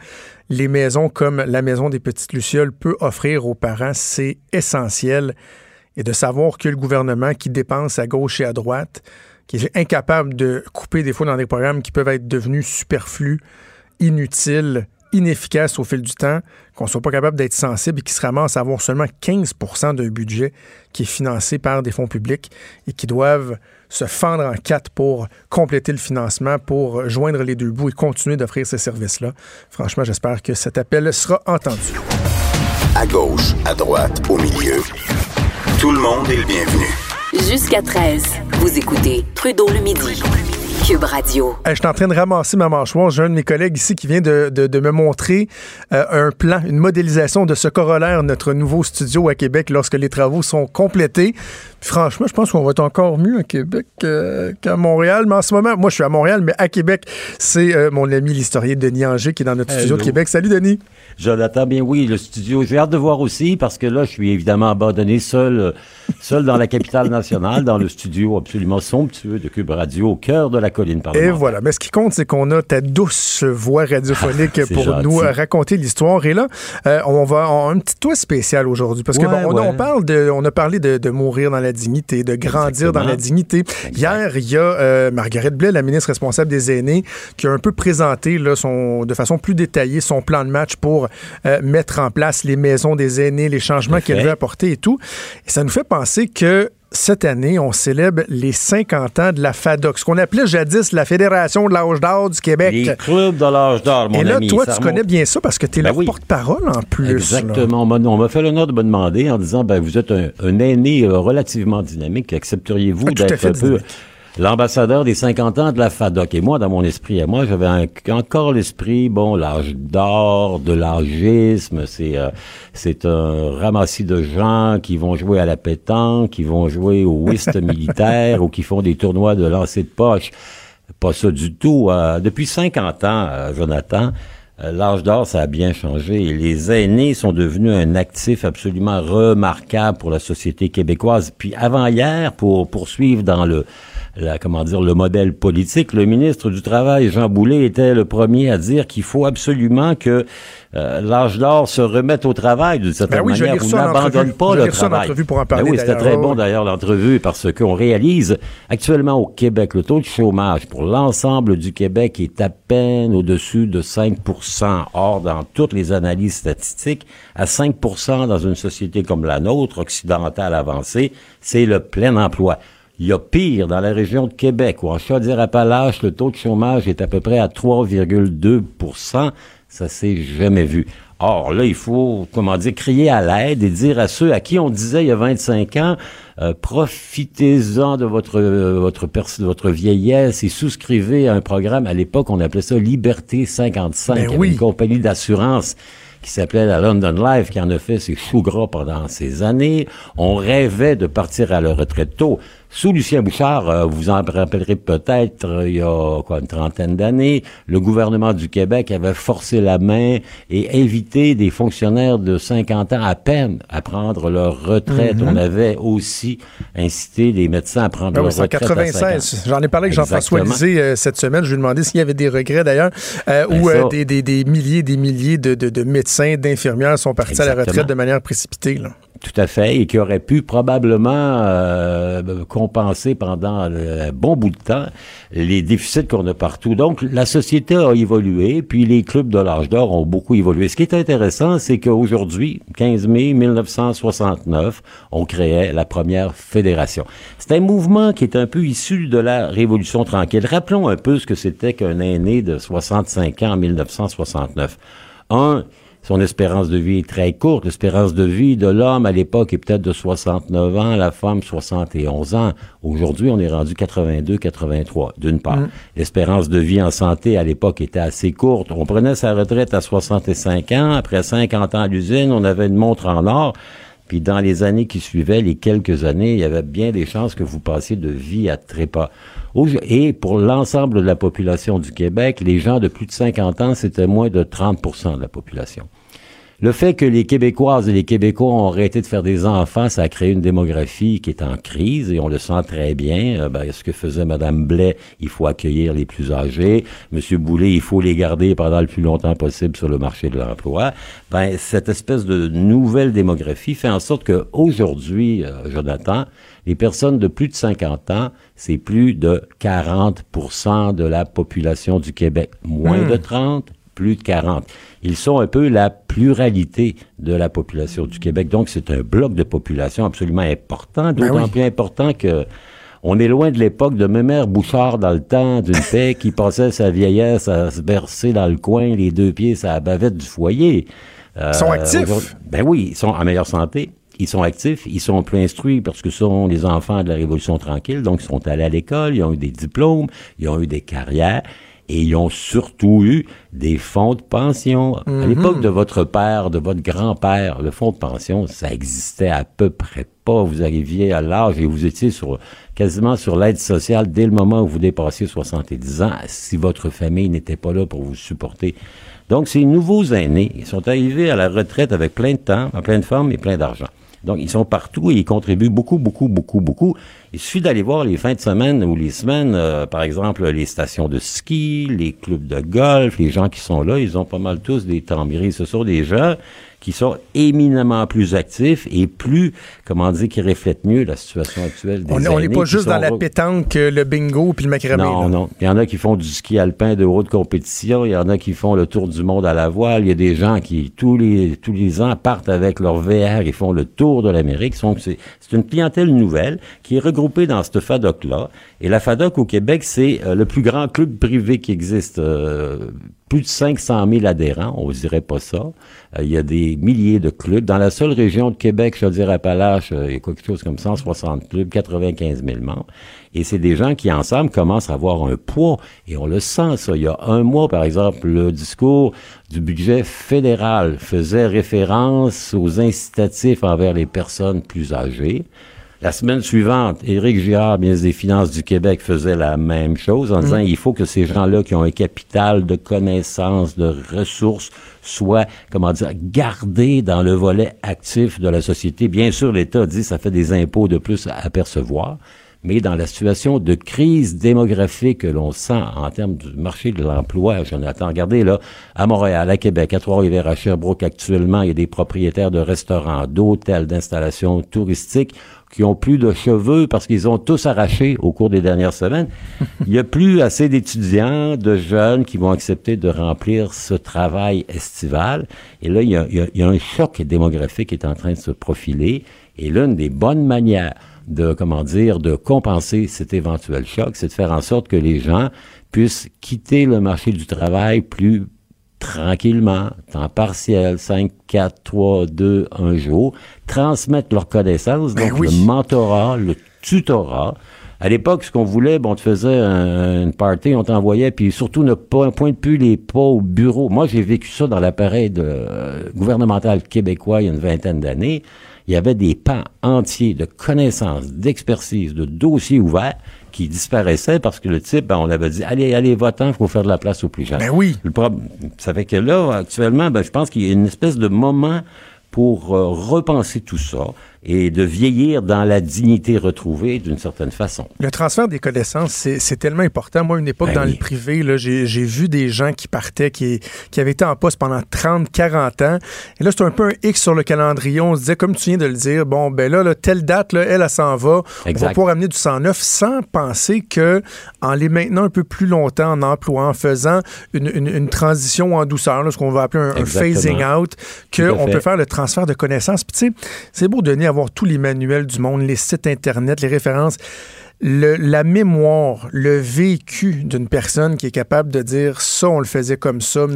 les maisons comme la Maison des Petites Lucioles peut offrir aux parents. C'est essentiel. Et de savoir que le gouvernement qui dépense à gauche et à droite, qui est incapable de couper des fois dans des programmes qui peuvent être devenus superflus, inutiles, inefficaces au fil du temps, qu'on soit pas capable d'être sensible et qui se ramasse à avoir seulement 15% d'un budget qui est financé par des fonds publics et qui doivent se fendre en quatre pour compléter le financement, pour joindre les deux bouts et continuer d'offrir ces services-là. Franchement, j'espère que cet appel sera entendu. À gauche, à droite, au milieu. Tout le monde est le bienvenu. Jusqu'à 13, vous écoutez Trudeau le midi. Cube Radio. je suis en train de ramasser ma mâchoire. J'ai un de mes collègues ici qui vient de, me montrer euh, un plan, une modélisation de ce corollaire, notre nouveau studio à Québec, lorsque les travaux sont complétés. Franchement, je pense qu'on va être encore mieux à Québec qu'à Montréal. Mais en ce moment, moi, je suis à Montréal, mais à Québec, c'est euh, mon ami l'historien Denis Anger qui est dans notre studio de Québec. Salut, Denis. Jonathan, bien oui, le studio. J'ai hâte de voir aussi parce que là, je suis évidemment abandonné seul, euh, seul dans la capitale nationale, dans le studio absolument somptueux de Cube Radio, au cœur de la colline Et voilà. Mais ce qui compte, c'est qu'on a ta douce voix radiophonique pour nous raconter l'histoire. Et là, euh, on va avoir un petit toit spécial aujourd'hui parce que on, parle de, on a parlé de, mourir dans la dignité, de grandir dans la dignité. Hier, il y a euh, Marguerite Blais, la ministre responsable des aînés, qui a un peu présenté là, son, de façon plus détaillée son plan de match pour euh, mettre en place les maisons des aînés, les changements qu'elle veut apporter et tout. Et ça nous fait penser que cette année, on célèbre les 50 ans de la FADOC, ce qu'on appelait jadis la Fédération de l'âge d'or du Québec. Les clubs de l'âge d'or, mon ami. Et là, toi, tu connais bien ça parce que tu es ben porte-parole en plus. Exactement. On m'a fait l'honneur de me demander en disant, ben, vous êtes un, aîné euh, relativement dynamique. Accepteriez-vous ah, d'être un peu l'ambassadeur des 50 ans de la FADOC. Et moi, dans mon esprit, à moi, j'avais encore l'esprit, bon, l'âge d'or, de l'âgisme, c'est euh, c'est un ramassis de gens qui vont jouer à la pétanque, qui vont jouer au whist militaire ou qui font des tournois de lancer de poche. Pas ça du tout. Euh, depuis 50 ans, euh, Jonathan, L'âge d'or, ça a bien changé. Les aînés sont devenus un actif absolument remarquable pour la société québécoise. Puis avant hier, pour poursuivre dans le la, comment dire, le modèle politique. Le ministre du Travail, Jean Boulet, était le premier à dire qu'il faut absolument que euh, l'âge d'or se remette au travail d'une certaine ben oui, manière. On n'abandonne pas le travail. Pour en parler, ben oui, c'était très bon d'ailleurs l'entrevue parce qu'on réalise actuellement au Québec le taux de chômage pour l'ensemble du Québec est à peine au-dessus de 5% Or, dans toutes les analyses statistiques, à 5% dans une société comme la nôtre, occidentale avancée, c'est le plein emploi. Il y a pire dans la région de Québec, où en Chaudière-Appalaches, le taux de chômage est à peu près à 3,2% Ça s'est jamais vu. Or, là, il faut, comment dire, crier à l'aide et dire à ceux à qui on disait il y a 25 ans, euh, profitez-en de votre, votre, votre vieillesse et souscrivez à un programme. À l'époque, on appelait ça Liberté 55. Ben oui. une compagnie d'assurance qui s'appelait la London Life, qui en a fait ses choux gras pendant ces années. On rêvait de partir à la retraite tôt. Sous Lucien Bouchard, euh, vous en rappellerez peut-être, euh, il y a quoi, une trentaine d'années, le gouvernement du Québec avait forcé la main et invité des fonctionnaires de 50 ans à peine à prendre leur retraite. Mhm. On avait aussi incité les médecins à prendre ah leur retraite. 96. J'en ai parlé avec Jean-François Lisée euh, cette semaine. Je lui ai demandé s'il y avait des regrets d'ailleurs, ben où des, des, des, milliers des milliers de, de, de médecins, d'infirmières sont partis à la retraite de manière précipitée. Là. Tout à fait, et qui aurait pu probablement euh, compenser pendant un bon bout de temps les déficits qu'on a partout. Donc, la société a évolué, puis les clubs de l'âge d'or ont beaucoup évolué. Ce qui est intéressant, c'est qu'aujourd'hui, 15 mai 1969, on créait la première fédération. C'est un mouvement qui est un peu issu de la Révolution tranquille. Rappelons un peu ce que c'était qu'un aîné de 65 ans en 1969. Un, son espérance de vie est très courte. L'espérance de vie de l'homme à l'époque est peut-être de 69 ans, la femme 71 ans. Aujourd'hui, on est rendu 82, 83, d'une part. Mm. L'espérance de vie en santé à l'époque était assez courte. On prenait sa retraite à 65 ans. Après 50 ans à l'usine, on avait une montre en or. Puis dans les années qui suivaient, les quelques années, il y avait bien des chances que vous passiez de vie à trépas. Et pour l'ensemble de la population du Québec, les gens de plus de 50 ans, c'était moins de 30% de la population. Le fait que les Québécoises et les Québécois ont arrêté de faire des enfants, ça a créé une démographie qui est en crise et on le sent très bien. Euh, ben, ce que faisait Mme Blais, il faut accueillir les plus âgés. Monsieur Boulet, il faut les garder pendant le plus longtemps possible sur le marché de l'emploi. Ben, cette espèce de nouvelle démographie fait en sorte que aujourd'hui, euh, Jonathan, les personnes de plus de 50 ans, c'est plus de 40% de la population du Québec. Moins de 30, plus de 40. Ils sont un peu la pluralité de la population du Québec. Donc, c'est un bloc de population absolument important, ben d'autant plus important que on est loin de l'époque de Mémère Bouchard dans le temps d'une paix qui passait sa vieillesse à se bercer dans le coin, les deux pieds à la bavette du foyer. ils sont euh, actifs. Ben oui, ils sont en meilleure santé. Ils sont actifs, ils sont plus instruits parce que ce sont les enfants de la Révolution tranquille, donc ils sont allés à l'école, ils ont eu des diplômes, ils ont eu des carrières et ils ont surtout eu des fonds de pension. À mhm. l'époque de votre père, de votre grand-père, le fonds de pension, ça existait à peu près pas. Vous arriviez à l'âge et vous étiez sur quasiment sur l'aide sociale dès le moment où vous dépassiez 70 ans, si votre famille n'était pas là pour vous supporter. Donc, ces nouveaux aînés, ils sont arrivés à la retraite avec plein de temps, en pleine forme et plein d'argent. Donc, ils sont partout et ils contribuent beaucoup, beaucoup, beaucoup, beaucoup. Il suffit d'aller voir les fins de semaine ou les semaines, euh, par exemple, les stations de ski, les clubs de golf, les gens qui sont là, ils ont pas mal tous des temps Ce sont des gens qui sont éminemment plus actifs et plus, comment dire, qui reflètent mieux la situation actuelle des On n'est pas juste dans la pétanque, le bingo puis le macramé. Non, non. Il y en a qui font du ski alpin de haute compétition. Il y en a qui font le tour du monde à la voile. Il y a des gens qui, tous les, tous les ans, partent avec leur VR et font le tour de l'Amérique. C'est une clientèle nouvelle qui est regroupée dans cette FADOC-là. Et la FADOC au Québec, c'est euh, le plus grand club privé qui existe. Euh, plus de 500 000 adhérents, on ne dirait pas ça. Euh, il y a des milliers de clubs. Dans la seule région de Québec, je veux dire Appalaches, il y a quelque chose comme 160 clubs, 95 000 membres. Et c'est des gens qui, ensemble, commencent à avoir un poids. Et on le sent, ça. Il y a un mois, par exemple, le discours du budget fédéral faisait référence aux incitatifs envers les personnes plus âgées. La semaine suivante, Éric Girard, ministre des Finances du Québec, faisait la même chose en disant mm. il faut que ces gens-là qui ont un capital de connaissances, de ressources, soient, comment dire, gardés dans le volet actif de la société. Bien sûr, l'État dit ça fait des impôts de plus à percevoir, mais dans la situation de crise démographique que l'on sent en termes du marché de l'emploi, Jonathan, regardez là, à Montréal, à Québec, à Trois-Rivières, à Sherbrooke, actuellement, il y a des propriétaires de restaurants, d'hôtels, d'installations touristiques qui ont plus de cheveux parce qu'ils ont tous arraché au cours des dernières semaines. Il n'y a plus assez d'étudiants, de jeunes qui vont accepter de remplir ce travail estival. Et là, il y a, il y a un choc démographique qui est en train de se profiler. Et l'une des bonnes manières de, comment dire, de compenser cet éventuel choc, c'est de faire en sorte que les gens puissent quitter le marché du travail plus tranquillement, temps partiel, 5, 4, 3, 2, 1 jour, transmettre leurs connaissances, ben donc le mentorat, le tutorat. À l'époque, ce qu'on voulait, bon, on te faisait une party, on t'envoyait, puis surtout ne pas pointe plus les pas au bureau. Moi, j'ai vécu ça dans l'appareil de, euh, gouvernemental québécois il y a une vingtaine d'années. Il y avait des pans entiers de connaissances, d'expertise, de dossiers ouverts qui disparaissait parce que le type, ben, on avait dit, allez, allez, votant, il faut faire de la place aux plus jeunes. Ben oui. Le problème, ça fait que là, actuellement, ben, je pense qu'il y a une espèce de moment pour euh, repenser tout ça et de vieillir dans la dignité retrouvée d'une certaine façon. Le transfert des connaissances, c'est tellement important. Moi, une époque ben dans le privé, j'ai vu des gens qui partaient, qui, qui avaient été en poste pendant 30, 40 ans. Et là, c'est un peu un X sur le calendrier. On se disait, comme tu viens de le dire, bon, ben là, telle date, là, elle, elle, s'en va. On va pouvoir amener du 109 sans penser que en les maintenant un peu plus longtemps en emploi, en faisant une, une, transition en douceur, ce qu'on va appeler un, phasing out, qu'on peut faire le transfert de connaissances. Puis tu sais, c'est beau, Denis, avoir tous les manuels du monde, les sites Internet, les références. la mémoire, le vécu d'une personne qui est capable de dire ça, on le faisait comme ça.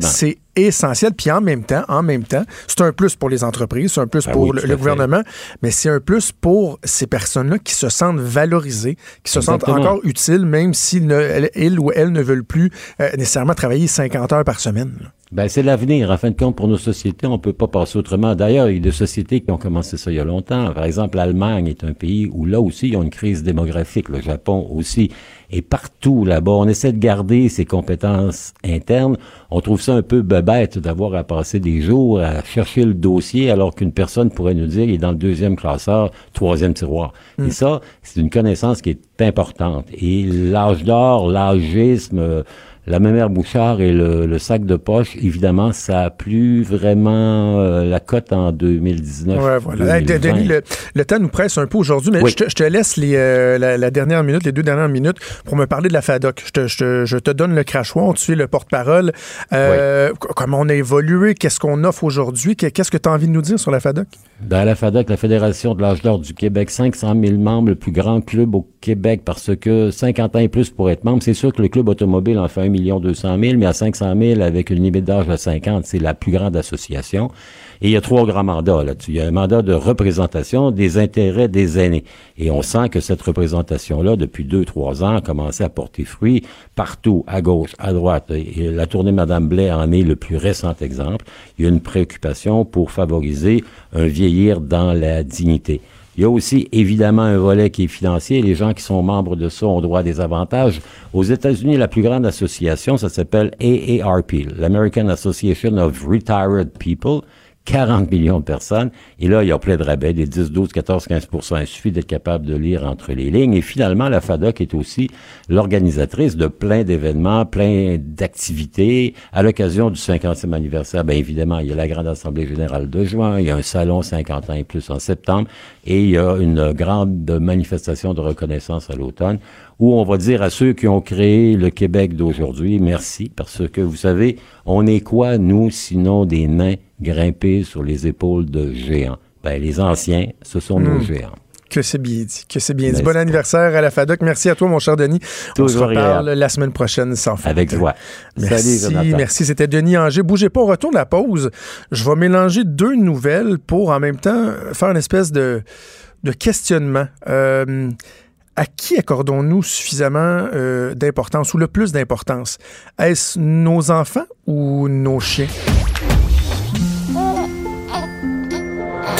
C'est essentiel. Puis en même temps, en même temps, c'est un plus pour les entreprises, c'est un plus ben pour le, gouvernement, mais c'est un plus pour ces personnes-là qui se sentent valorisées, qui se sentent encore utiles, même s'ils ou elles ne veulent plus euh, nécessairement travailler 50 heures par semaine. Ben, c'est l'avenir. En fin de compte, pour nos sociétés, on peut pas passer autrement. D'ailleurs, il y a des sociétés qui ont commencé ça il y a longtemps. Par exemple, l'Allemagne est un pays où là aussi, ils ont une crise démographique. Le Japon aussi. Et partout là-bas, on essaie de garder ses compétences internes. On trouve ça un peu bête d'avoir à passer des jours à chercher le dossier alors qu'une personne pourrait nous dire il est dans le deuxième classeur, troisième tiroir. Et ça, c'est une connaissance qui est importante. Et l'âge d'or, l'âgisme, euh, la mémère Bouchard et le, le, sac de poche, évidemment, ça a plus vraiment euh, la cote en 2019. Ouais, voilà. Hey, Denis, le, le, temps nous presse un peu aujourd'hui, mais oui. je, te, je, te, laisse les, euh, la, la, dernière minute, les deux dernières minutes pour me parler de la FADOC. Je te, je te, je te donne le crachoir, tu es le porte-parole. Euh, oui. Comment on a évolué, qu'est-ce qu'on offre aujourd'hui, qu'est-ce que tu as envie de nous dire sur la FADOC? Dans la FADOC, la Fédération de l'âge d'or du Québec, 500 000 membres, le plus grand club au Québec parce que 50 ans et plus pour être membre. C'est sûr que le club automobile en fait 1 million 200 000, mais à 500 000 avec une limite d'âge de 50, c'est la plus grande association. Et il y a trois grands mandats là-dessus. Il y a un mandat de représentation des intérêts des aînés. Et on sent que cette représentation-là, depuis deux, trois ans, a commencé à porter fruit partout, à gauche, à droite. La tournée Madame Blais en est le plus récent exemple. Il y a une préoccupation pour favoriser un vieillir dans la dignité. Il y a aussi évidemment un volet qui est financier. Les gens qui sont membres de ça ont droit à des avantages. Aux États-Unis, la plus grande association, ça s'appelle AARP, l'American Association of Retired People. 40 millions de personnes. Et là, il y a plein de rabais, des 10, 12, 14, 15 Il suffit d'être capable de lire entre les lignes. Et finalement, la FADOC est aussi l'organisatrice de plein d'événements, plein d'activités. À l'occasion du 50e anniversaire, bien évidemment, il y a la Grande Assemblée générale de juin, il y a un salon 50 ans et plus en septembre, et il y a une grande manifestation de reconnaissance à l'automne où on va dire à ceux qui ont créé le Québec d'aujourd'hui, merci, parce que vous savez, on est quoi, nous, sinon des nains? Grimpés sur les épaules de géants? Ben, les anciens, ce sont mmh. nos géants. Que c'est bien dit. Que c'est bien dit. Bon anniversaire à la FADOC. Merci à toi, mon cher Denis. On se reparle la semaine prochaine sans faute. Avec joie. Merci. Salut, merci. C'était Denis Anger. Bougez pas, on retourne la pause. Je vais mélanger deux nouvelles pour en même temps faire une espèce de, de questionnement. Euh, à qui accordons-nous suffisamment euh, d'importance ou le plus d'importance? Est-ce nos enfants ou nos chiens?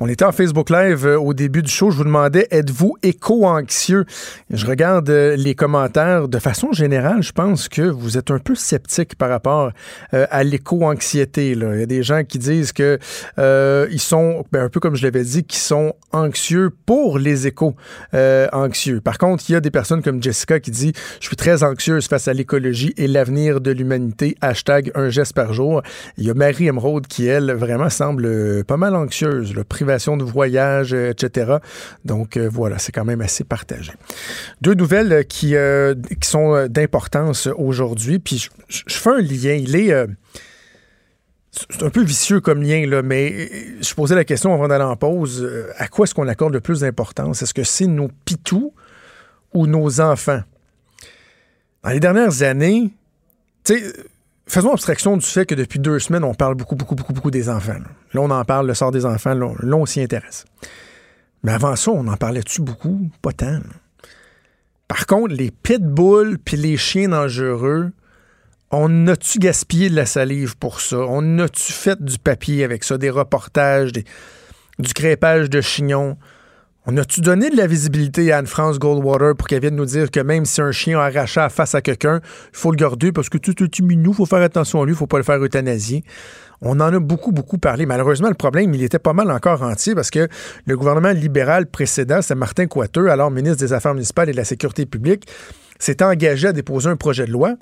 On était en Facebook Live euh, au début du show. Je vous demandais, êtes-vous éco-anxieux? Je regarde euh, les commentaires. De façon générale, je pense que vous êtes un peu sceptique par rapport euh, à l'éco-anxiété. Il y a des gens qui disent que ils sont, ben, un peu comme je l'avais dit, qui sont anxieux pour les éco-anxieux. Par contre, il y a des personnes comme Jessica qui dit, je suis très anxieuse face à l'écologie et l'avenir de l'humanité. Hashtag un geste par jour. Il y a Marie Emeraude qui, elle, vraiment semble pas mal anxieuse, là, privation de voyage, euh, etc. Donc euh, voilà, c'est quand même assez partagé. Deux nouvelles qui, euh, qui sont d'importance aujourd'hui, puis je, je, fais un lien. Il est c'est un peu vicieux comme lien, là, mais je posais la question avant d'aller en pause. À quoi est-ce qu'on accorde le plus d'importance? Est-ce que c'est nos pitous ou nos enfants? Dans les dernières années, tu sais, faisons abstraction du fait que depuis deux semaines, on parle beaucoup, beaucoup, beaucoup, beaucoup des enfants. Là, on en parle, le sort des enfants, là, on s'y intéresse. Mais avant ça, on en parlait-tu beaucoup? Pas tant. Par contre, les pitbulls puis les chiens dangereux, on a-tu gaspillé de la salive pour ça? On a-tu fait du papier avec ça, des reportages, du crépage de chignons? On a-tu donné de la visibilité à Anne-France Goldwater pour qu'elle vienne nous dire que même si un chien a face à quelqu'un, il faut le garder parce que tout est minou, il faut faire attention à lui, il faut pas le faire euthanasier. On en a beaucoup, beaucoup parlé. Malheureusement, le problème, il était pas mal encore entier parce que le gouvernement libéral précédent, c'est Martin Coiteux, alors ministre des Affaires municipales et de la Sécurité publique, s'est engagé à déposer un projet de loi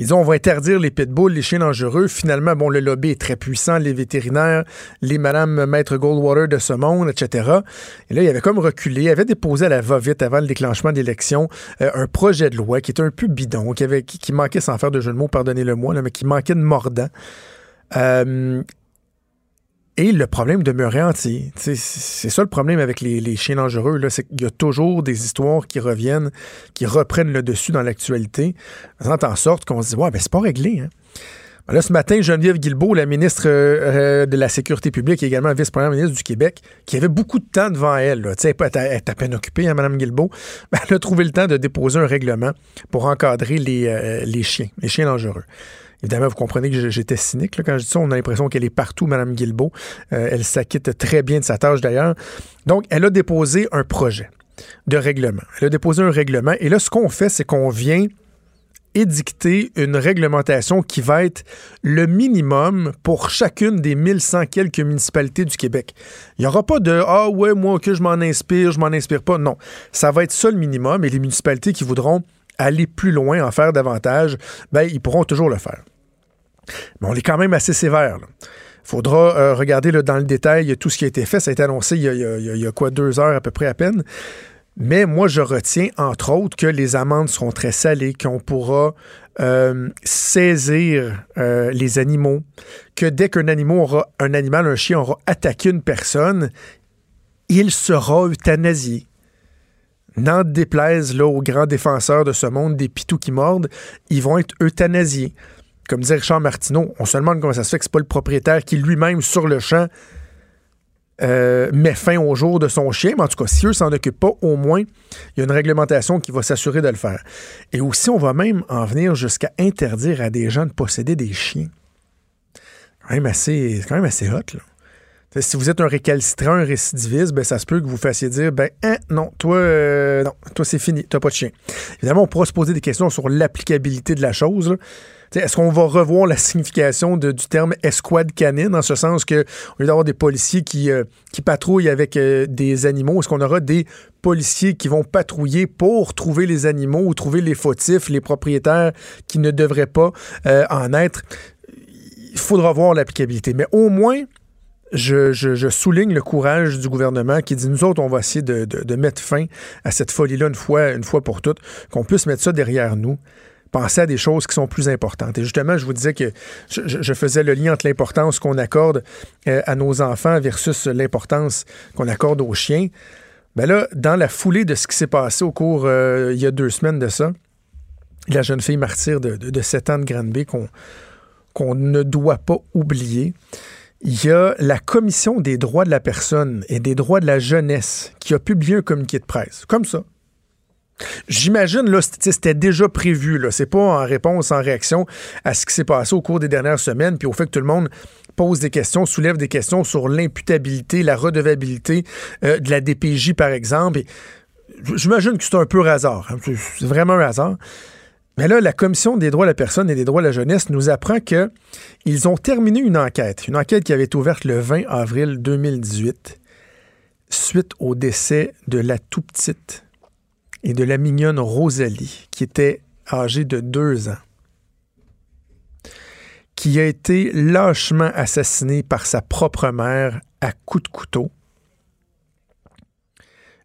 ils disent on va interdire les pitbulls, les chiens dangereux. Finalement, bon, le lobby est très puissant, les vétérinaires, les Madame Maître Goldwater de ce monde, etc. Et là, il avait comme reculé, il avait déposé à la va-vite avant le déclenchement d'élections euh, un projet de loi qui était un peu bidon, qui, avait, manquait, sans faire de jeu de mots, pardonnez-le-moi, mais qui manquait de mordant. Euh, et le problème demeurait entier. C'est ça le problème avec les, les chiens dangereux, c'est qu'il y a toujours des histoires qui reviennent, qui reprennent le dessus dans l'actualité, faisant en sorte qu'on se dit Ouais, ben c'est pas réglé. Hein? Ben là, ce matin, Geneviève Guilbeault, la ministre euh, de la Sécurité publique et également vice-première ministre du Québec, qui avait beaucoup de temps devant elle, là, elle est à peine occupée, hein, Mme Guilbeault, ben, elle a trouvé le temps de déposer un règlement pour encadrer les, euh, les chiens, les chiens dangereux. Évidemment, vous comprenez que j'étais cynique quand je dis ça. On a l'impression qu'elle est partout, Mme Guilbeault. Euh, elle s'acquitte très bien de sa tâche d'ailleurs. Donc, elle a déposé un projet de règlement. Elle a déposé un règlement. Et là, ce qu'on fait, c'est qu'on vient édicter une réglementation qui va être le minimum pour chacune des 1100 quelques municipalités du Québec. Il n'y aura pas de Ah ouais, moi, que je m'en inspire, je m'en inspire pas. Non. Ça va être ça le minimum et les municipalités qui voudront aller plus loin, en faire davantage, ben, ils pourront toujours le faire. Mais on est quand même assez sévère. Il faudra euh, regarder dans le détail tout ce qui a été fait. Ça a été annoncé il y a, quoi, deux heures à peu près à peine. Mais moi, je retiens, entre autres, que les amendes seront très salées, qu'on pourra euh, saisir euh, les animaux, que dès qu'un animal un chien aura attaqué une personne, il sera euthanasié. N'en déplaise aux grands défenseurs de ce monde des pitous qui mordent, ils vont être euthanasiés. Comme disait Richard Martineau, on se demande comment ça se fait que c'est pas le propriétaire qui lui-même, sur le champ, euh, met fin au jour de son chien. Mais en tout cas, si eux s'en occupent pas, au moins, il y a une réglementation qui va s'assurer de le faire. Et aussi, on va même en venir jusqu'à interdire à des gens de posséder des chiens. Quand même assez, quand même assez hot, si vous êtes un récalcitrant, un récidiviste, ben, ça se peut que vous fassiez dire ben hein, non, toi, euh, non, toi c'est fini, t'as pas de chien. Évidemment, on pourra se poser des questions sur l'applicabilité de la chose. Est-ce qu'on va revoir la signification du terme escouade canine, en ce sens que au lieu d'avoir des policiers qui, euh, patrouillent avec euh, des animaux, est-ce qu'on aura des policiers qui vont patrouiller pour trouver les animaux ou trouver les fautifs, les propriétaires qui ne devraient pas en être? Il faudra voir l'applicabilité. Mais au moins, je, souligne le courage du gouvernement qui dit nous autres, on va essayer de, mettre fin à cette folie-là fois, une fois pour toutes, qu'on puisse mettre ça derrière nous penser à des choses qui sont plus importantes. Et justement, je vous disais que je, faisais le lien entre l'importance qu'on accorde euh, à nos enfants versus l'importance qu'on accorde aux chiens. Ben là, dans la foulée de ce qui s'est passé au cours, euh, il y a deux semaines de ça, la jeune fille martyre de, de, 7 ans de Granby qu'on qu'on ne doit pas oublier, il y a la Commission des droits de la personne et des droits de la jeunesse qui a publié un communiqué de presse. Comme ça. J'imagine, là, c'était déjà prévu. Là. C'est pas en réponse, en réaction à ce qui s'est passé au cours des dernières semaines, puis au fait que tout le monde pose des questions, soulève des questions sur l'imputabilité, la redevabilité euh, de la DPJ, par exemple. J'imagine que c'est un peu hasard. Hein. C'est vraiment un hasard. Mais là, la Commission des droits de la personne et des droits de la jeunesse nous apprend qu'ils ont terminé une enquête, une enquête qui avait été ouverte le 20 avril 2018, suite au décès de la tout petite et de la mignonne Rosalie, qui était âgée de deux ans, qui a été lâchement assassinée par sa propre mère à coups de couteau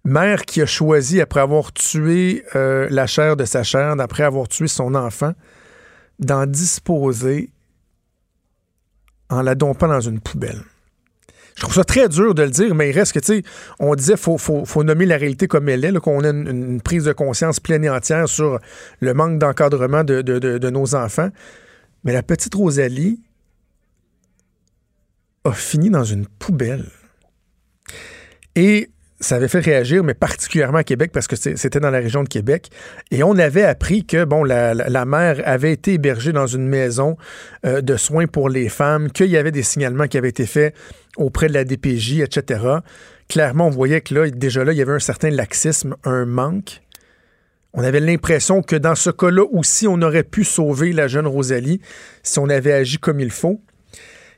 mère qui a choisi, après avoir tué euh, la chair de sa chair, après avoir tué son enfant, d'en disposer en la dompant dans une poubelle. Je trouve ça très dur de le dire, mais il reste que, tu sais, on disait faut, faut, nommer la réalité comme elle est, qu'on a une, prise de conscience pleine et entière sur le manque d'encadrement de, de nos enfants. Mais la petite Rosalie a fini dans une poubelle. Et ça avait fait réagir, mais particulièrement à Québec, parce que c'était dans la région de Québec. Et on avait appris que, bon, la, mère avait été hébergée dans une maison euh, de soins pour les femmes, qu'il y avait des signalements qui avaient été faits auprès de la DPJ, etc. Clairement, on voyait que là, déjà là, il y avait un certain laxisme, un manque. On avait l'impression que dans ce cas-là aussi, on aurait pu sauver la jeune Rosalie si on avait agi comme il faut.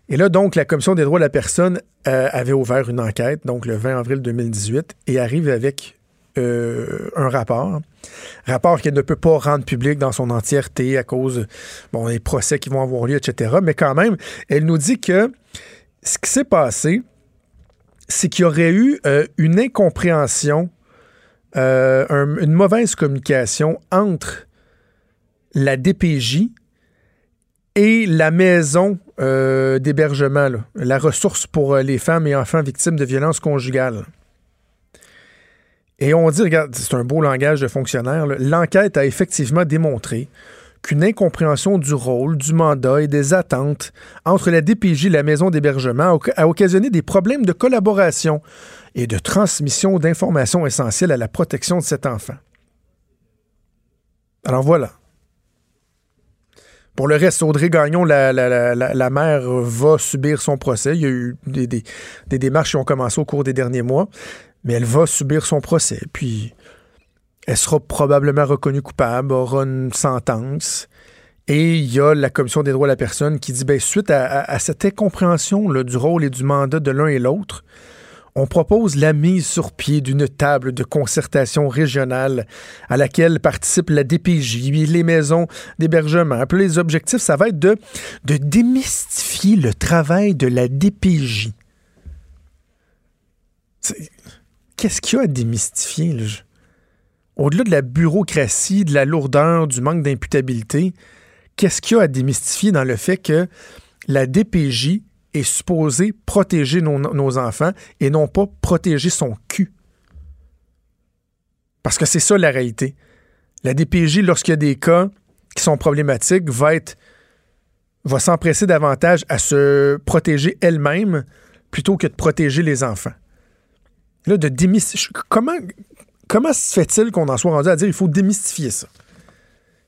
Et là, donc, la Commission des droits de la personne euh, avait ouvert une enquête, donc le 20 avril 2018, et arrive avec euh, un rapport. Rapport qu'elle ne peut pas rendre public dans son entièreté à cause bon, des procès qui vont avoir lieu, etc. Mais quand même, elle nous dit que ce qui s'est passé, c'est qu'il y aurait eu euh, une incompréhension, une mauvaise communication entre la DPJ et la maison euh, d'hébergement, la ressource pour euh, les femmes et enfants victimes de violences conjugales. Et on dit, regarde, c'est un beau langage de fonctionnaire, l'enquête a effectivement démontré qu'une incompréhension du rôle, du mandat et des attentes entre la DPJ et la maison d'hébergement a occasionné des problèmes de collaboration et de transmission d'informations essentielles à la protection de cet enfant. Alors voilà. Pour le reste, Audrey Gagnon, la, mère, va subir son procès. Il y a eu des, des, démarches qui ont commencé au cours des derniers mois, mais elle va subir son procès. Puis, elle sera probablement reconnue coupable, aura une sentence. Et il y a la Commission des droits de la personne qui dit, ben, suite à, cette incompréhension du rôle et du mandat de l'un et l'autre, on propose la mise sur pied d'une table de concertation régionale à laquelle participent la DPJ, les maisons d'hébergement. Puis les objectifs, ça va être de, de démystifier le travail de la DPJ. Qu'est-ce qu'il y a à démystifier? Au-delà de la bureaucratie, de la lourdeur, du manque d'imputabilité, qu'est-ce qu'il y a à démystifier dans le fait que la DPJ est supposé protéger nos, enfants et non pas protéger son cul. Parce que c'est ça la réalité. La DPJ, lorsqu'il y a des cas qui sont problématiques, va être va s'empresser davantage à se protéger elle-même plutôt que de protéger les enfants. Là, de démystifier. Comment, comment se fait-il qu'on en soit rendu à dire qu'il faut démystifier ça?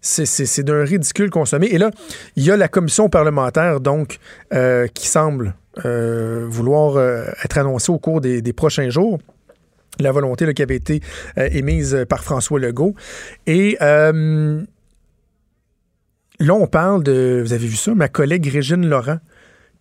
C'est d'un ridicule consommé. Et là, il y a la commission parlementaire, donc, euh, qui semble euh, vouloir euh, être annoncée au cours des, prochains jours. La volonté qui avait été émise par François Legault. Et là, on parle de, vous avez vu ça, ma collègue Régine Laurent,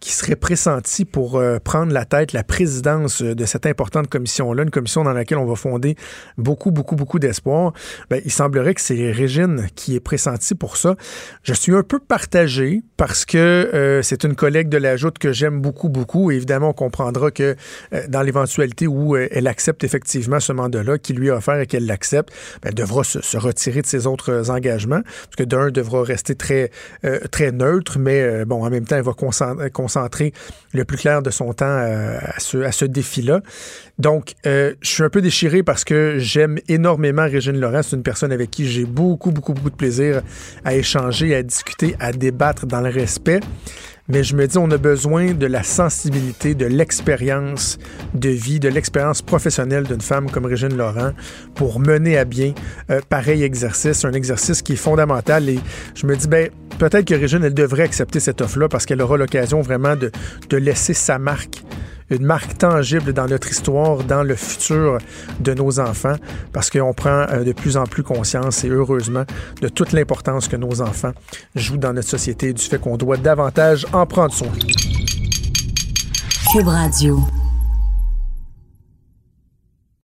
qui serait pressenti pour euh, prendre la tête, la présidence de cette importante commission-là, une commission dans laquelle on va fonder beaucoup, beaucoup, beaucoup d'espoir, ben, il semblerait que c'est Régine qui est pressentie pour ça. Je suis un peu partagé parce que euh, c'est une collègue de la Joute que j'aime beaucoup, beaucoup. évidemment, on comprendra que euh, dans l'éventualité où elle accepte effectivement ce mandat-là qui lui a offert et qu'elle l'accepte, ben, elle devra se, retirer de ses autres engagements, parce que d'un devra rester très, très neutre, mais bon, en même temps, elle va concentrer concentrer le plus clair de son temps euh, à ce, à ce défi-là. Donc, euh, je suis un peu déchiré parce que j'aime énormément Régine Laurent. C'est une personne avec qui j'ai beaucoup, beaucoup, beaucoup de plaisir à échanger, à discuter, à débattre dans le respect mais je me dis, on a besoin de la sensibilité, de l'expérience de vie, de l'expérience professionnelle d'une femme comme Régine Laurent pour mener à bien euh, pareil exercice, un exercice qui est fondamental. Et je me dis, ben, peut-être que Régine, elle devrait accepter cette offre-là parce qu'elle aura l'occasion vraiment de, de laisser sa marque une marque tangible dans notre histoire, dans le futur de nos enfants, parce qu'on prend euh, de plus en plus conscience, et heureusement, de toute l'importance que nos enfants jouent dans notre société, du fait qu'on doit davantage en prendre soin. Cube.